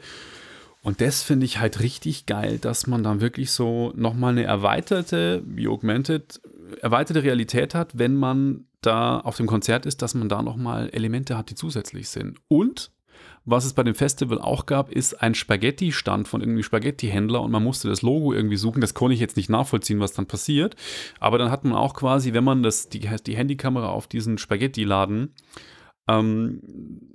Und das finde ich halt richtig geil, dass man dann wirklich so nochmal eine erweiterte, wie Augmented, erweiterte Realität hat, wenn man da auf dem Konzert ist, dass man da nochmal Elemente hat, die zusätzlich sind. Und was es bei dem Festival auch gab, ist ein Spaghetti-Stand von irgendwie Spaghetti-Händler und man musste das Logo irgendwie suchen. Das konnte ich jetzt nicht nachvollziehen, was dann passiert. Aber dann hat man auch quasi, wenn man das, die, die Handykamera auf diesen Spaghetti-Laden ähm,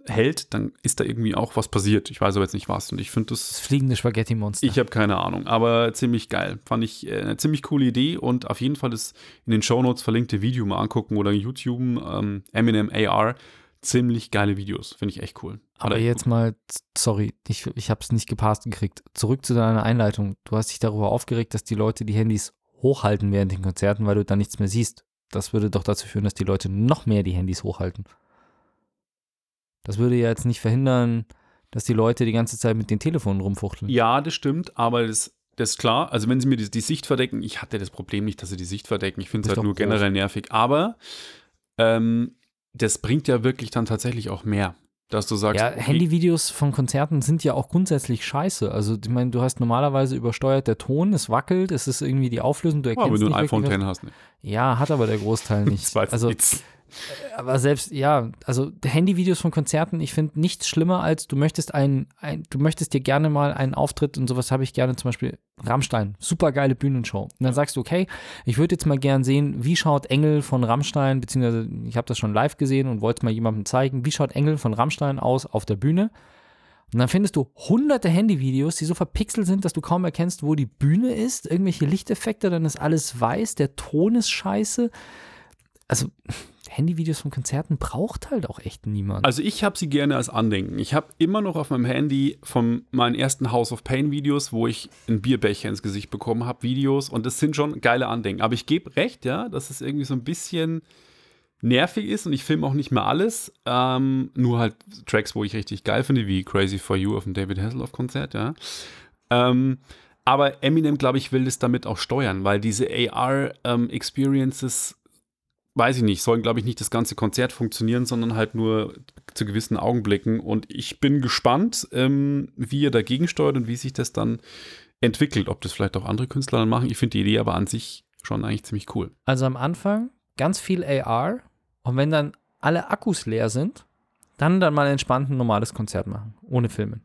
hält, dann ist da irgendwie auch was passiert. Ich weiß aber jetzt nicht was. Und ich finde das. Das fliegende Spaghetti-Monster. Ich habe keine Ahnung, aber ziemlich geil. Fand ich äh, eine ziemlich coole Idee und auf jeden Fall das in den Shownotes verlinkte Video mal angucken oder YouTube ähm, Eminem AR. Ziemlich geile Videos. Finde ich echt cool. Aber jetzt cool. mal, sorry, ich, ich habe es nicht gepasst gekriegt. Zurück zu deiner Einleitung. Du hast dich darüber aufgeregt, dass die Leute die Handys hochhalten während den Konzerten, weil du dann nichts mehr siehst. Das würde doch dazu führen, dass die Leute noch mehr die Handys hochhalten. Das würde ja jetzt nicht verhindern, dass die Leute die ganze Zeit mit den Telefonen rumfuchteln. Ja, das stimmt, aber das, das ist klar. Also wenn sie mir die, die Sicht verdecken, ich hatte das Problem nicht, dass sie die Sicht verdecken. Ich finde es halt nur groß. generell nervig. Aber ähm, das bringt ja wirklich dann tatsächlich auch mehr. Dass du sagst, ja, okay. Handyvideos von Konzerten sind ja auch grundsätzlich scheiße. Also, ich meine, du hast normalerweise übersteuert der Ton, es wackelt, es ist irgendwie die Auflösung, du erkennst ja, wenn du ein iPhone X hast, nicht. Ja, hat aber der Großteil nicht. also, aber selbst, ja, also Handyvideos von Konzerten, ich finde nichts schlimmer als du möchtest ein, ein, du möchtest dir gerne mal einen Auftritt und sowas habe ich gerne, zum Beispiel Rammstein, super geile Bühnenshow. Und dann sagst du, okay, ich würde jetzt mal gern sehen, wie schaut Engel von Rammstein, beziehungsweise ich habe das schon live gesehen und wollte es mal jemandem zeigen, wie schaut Engel von Rammstein aus auf der Bühne. Und dann findest du hunderte Handyvideos, die so verpixelt sind, dass du kaum erkennst, wo die Bühne ist, irgendwelche Lichteffekte, dann ist alles weiß, der Ton ist scheiße. Also Handyvideos von Konzerten braucht halt auch echt niemand. Also ich habe sie gerne als Andenken. Ich habe immer noch auf meinem Handy von meinen ersten House of Pain Videos, wo ich einen Bierbecher ins Gesicht bekommen habe, Videos und das sind schon geile Andenken. Aber ich gebe recht, ja, dass es irgendwie so ein bisschen nervig ist und ich filme auch nicht mehr alles, ähm, nur halt Tracks, wo ich richtig geil finde, wie Crazy for You auf dem David Hasselhoff Konzert, ja. Ähm, aber Eminem, glaube ich, will das damit auch steuern, weil diese AR-Experiences ähm, weiß ich nicht, sollen, glaube ich, nicht das ganze Konzert funktionieren, sondern halt nur zu gewissen Augenblicken. Und ich bin gespannt, ähm, wie ihr dagegen steuert und wie sich das dann entwickelt. Ob das vielleicht auch andere Künstler dann machen. Ich finde die Idee aber an sich schon eigentlich ziemlich cool. Also am Anfang ganz viel AR und wenn dann alle Akkus leer sind, dann dann mal entspannt ein normales Konzert machen, ohne Filmen.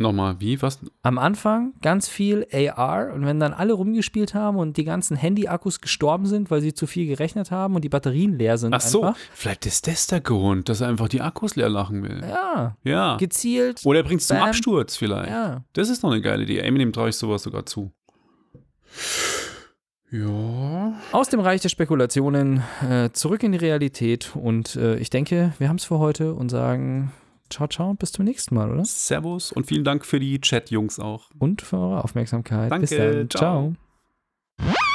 Nochmal, wie? Was? Am Anfang ganz viel AR und wenn dann alle rumgespielt haben und die ganzen Handy-Akkus gestorben sind, weil sie zu viel gerechnet haben und die Batterien leer sind. Ach so, einfach. vielleicht ist das der Grund, dass er einfach die Akkus leer lachen will. Ja. Ja. Gezielt. Oder er bringt es zum Absturz vielleicht. Ja. Das ist noch eine geile Idee. Eminem traue ich sowas sogar zu. Ja. Aus dem Reich der Spekulationen äh, zurück in die Realität und äh, ich denke, wir haben es für heute und sagen ciao, ciao und bis zum nächsten Mal, oder? Servus und vielen Dank für die Chat-Jungs auch. Und für eure Aufmerksamkeit. Danke. Bis dann. ciao. ciao.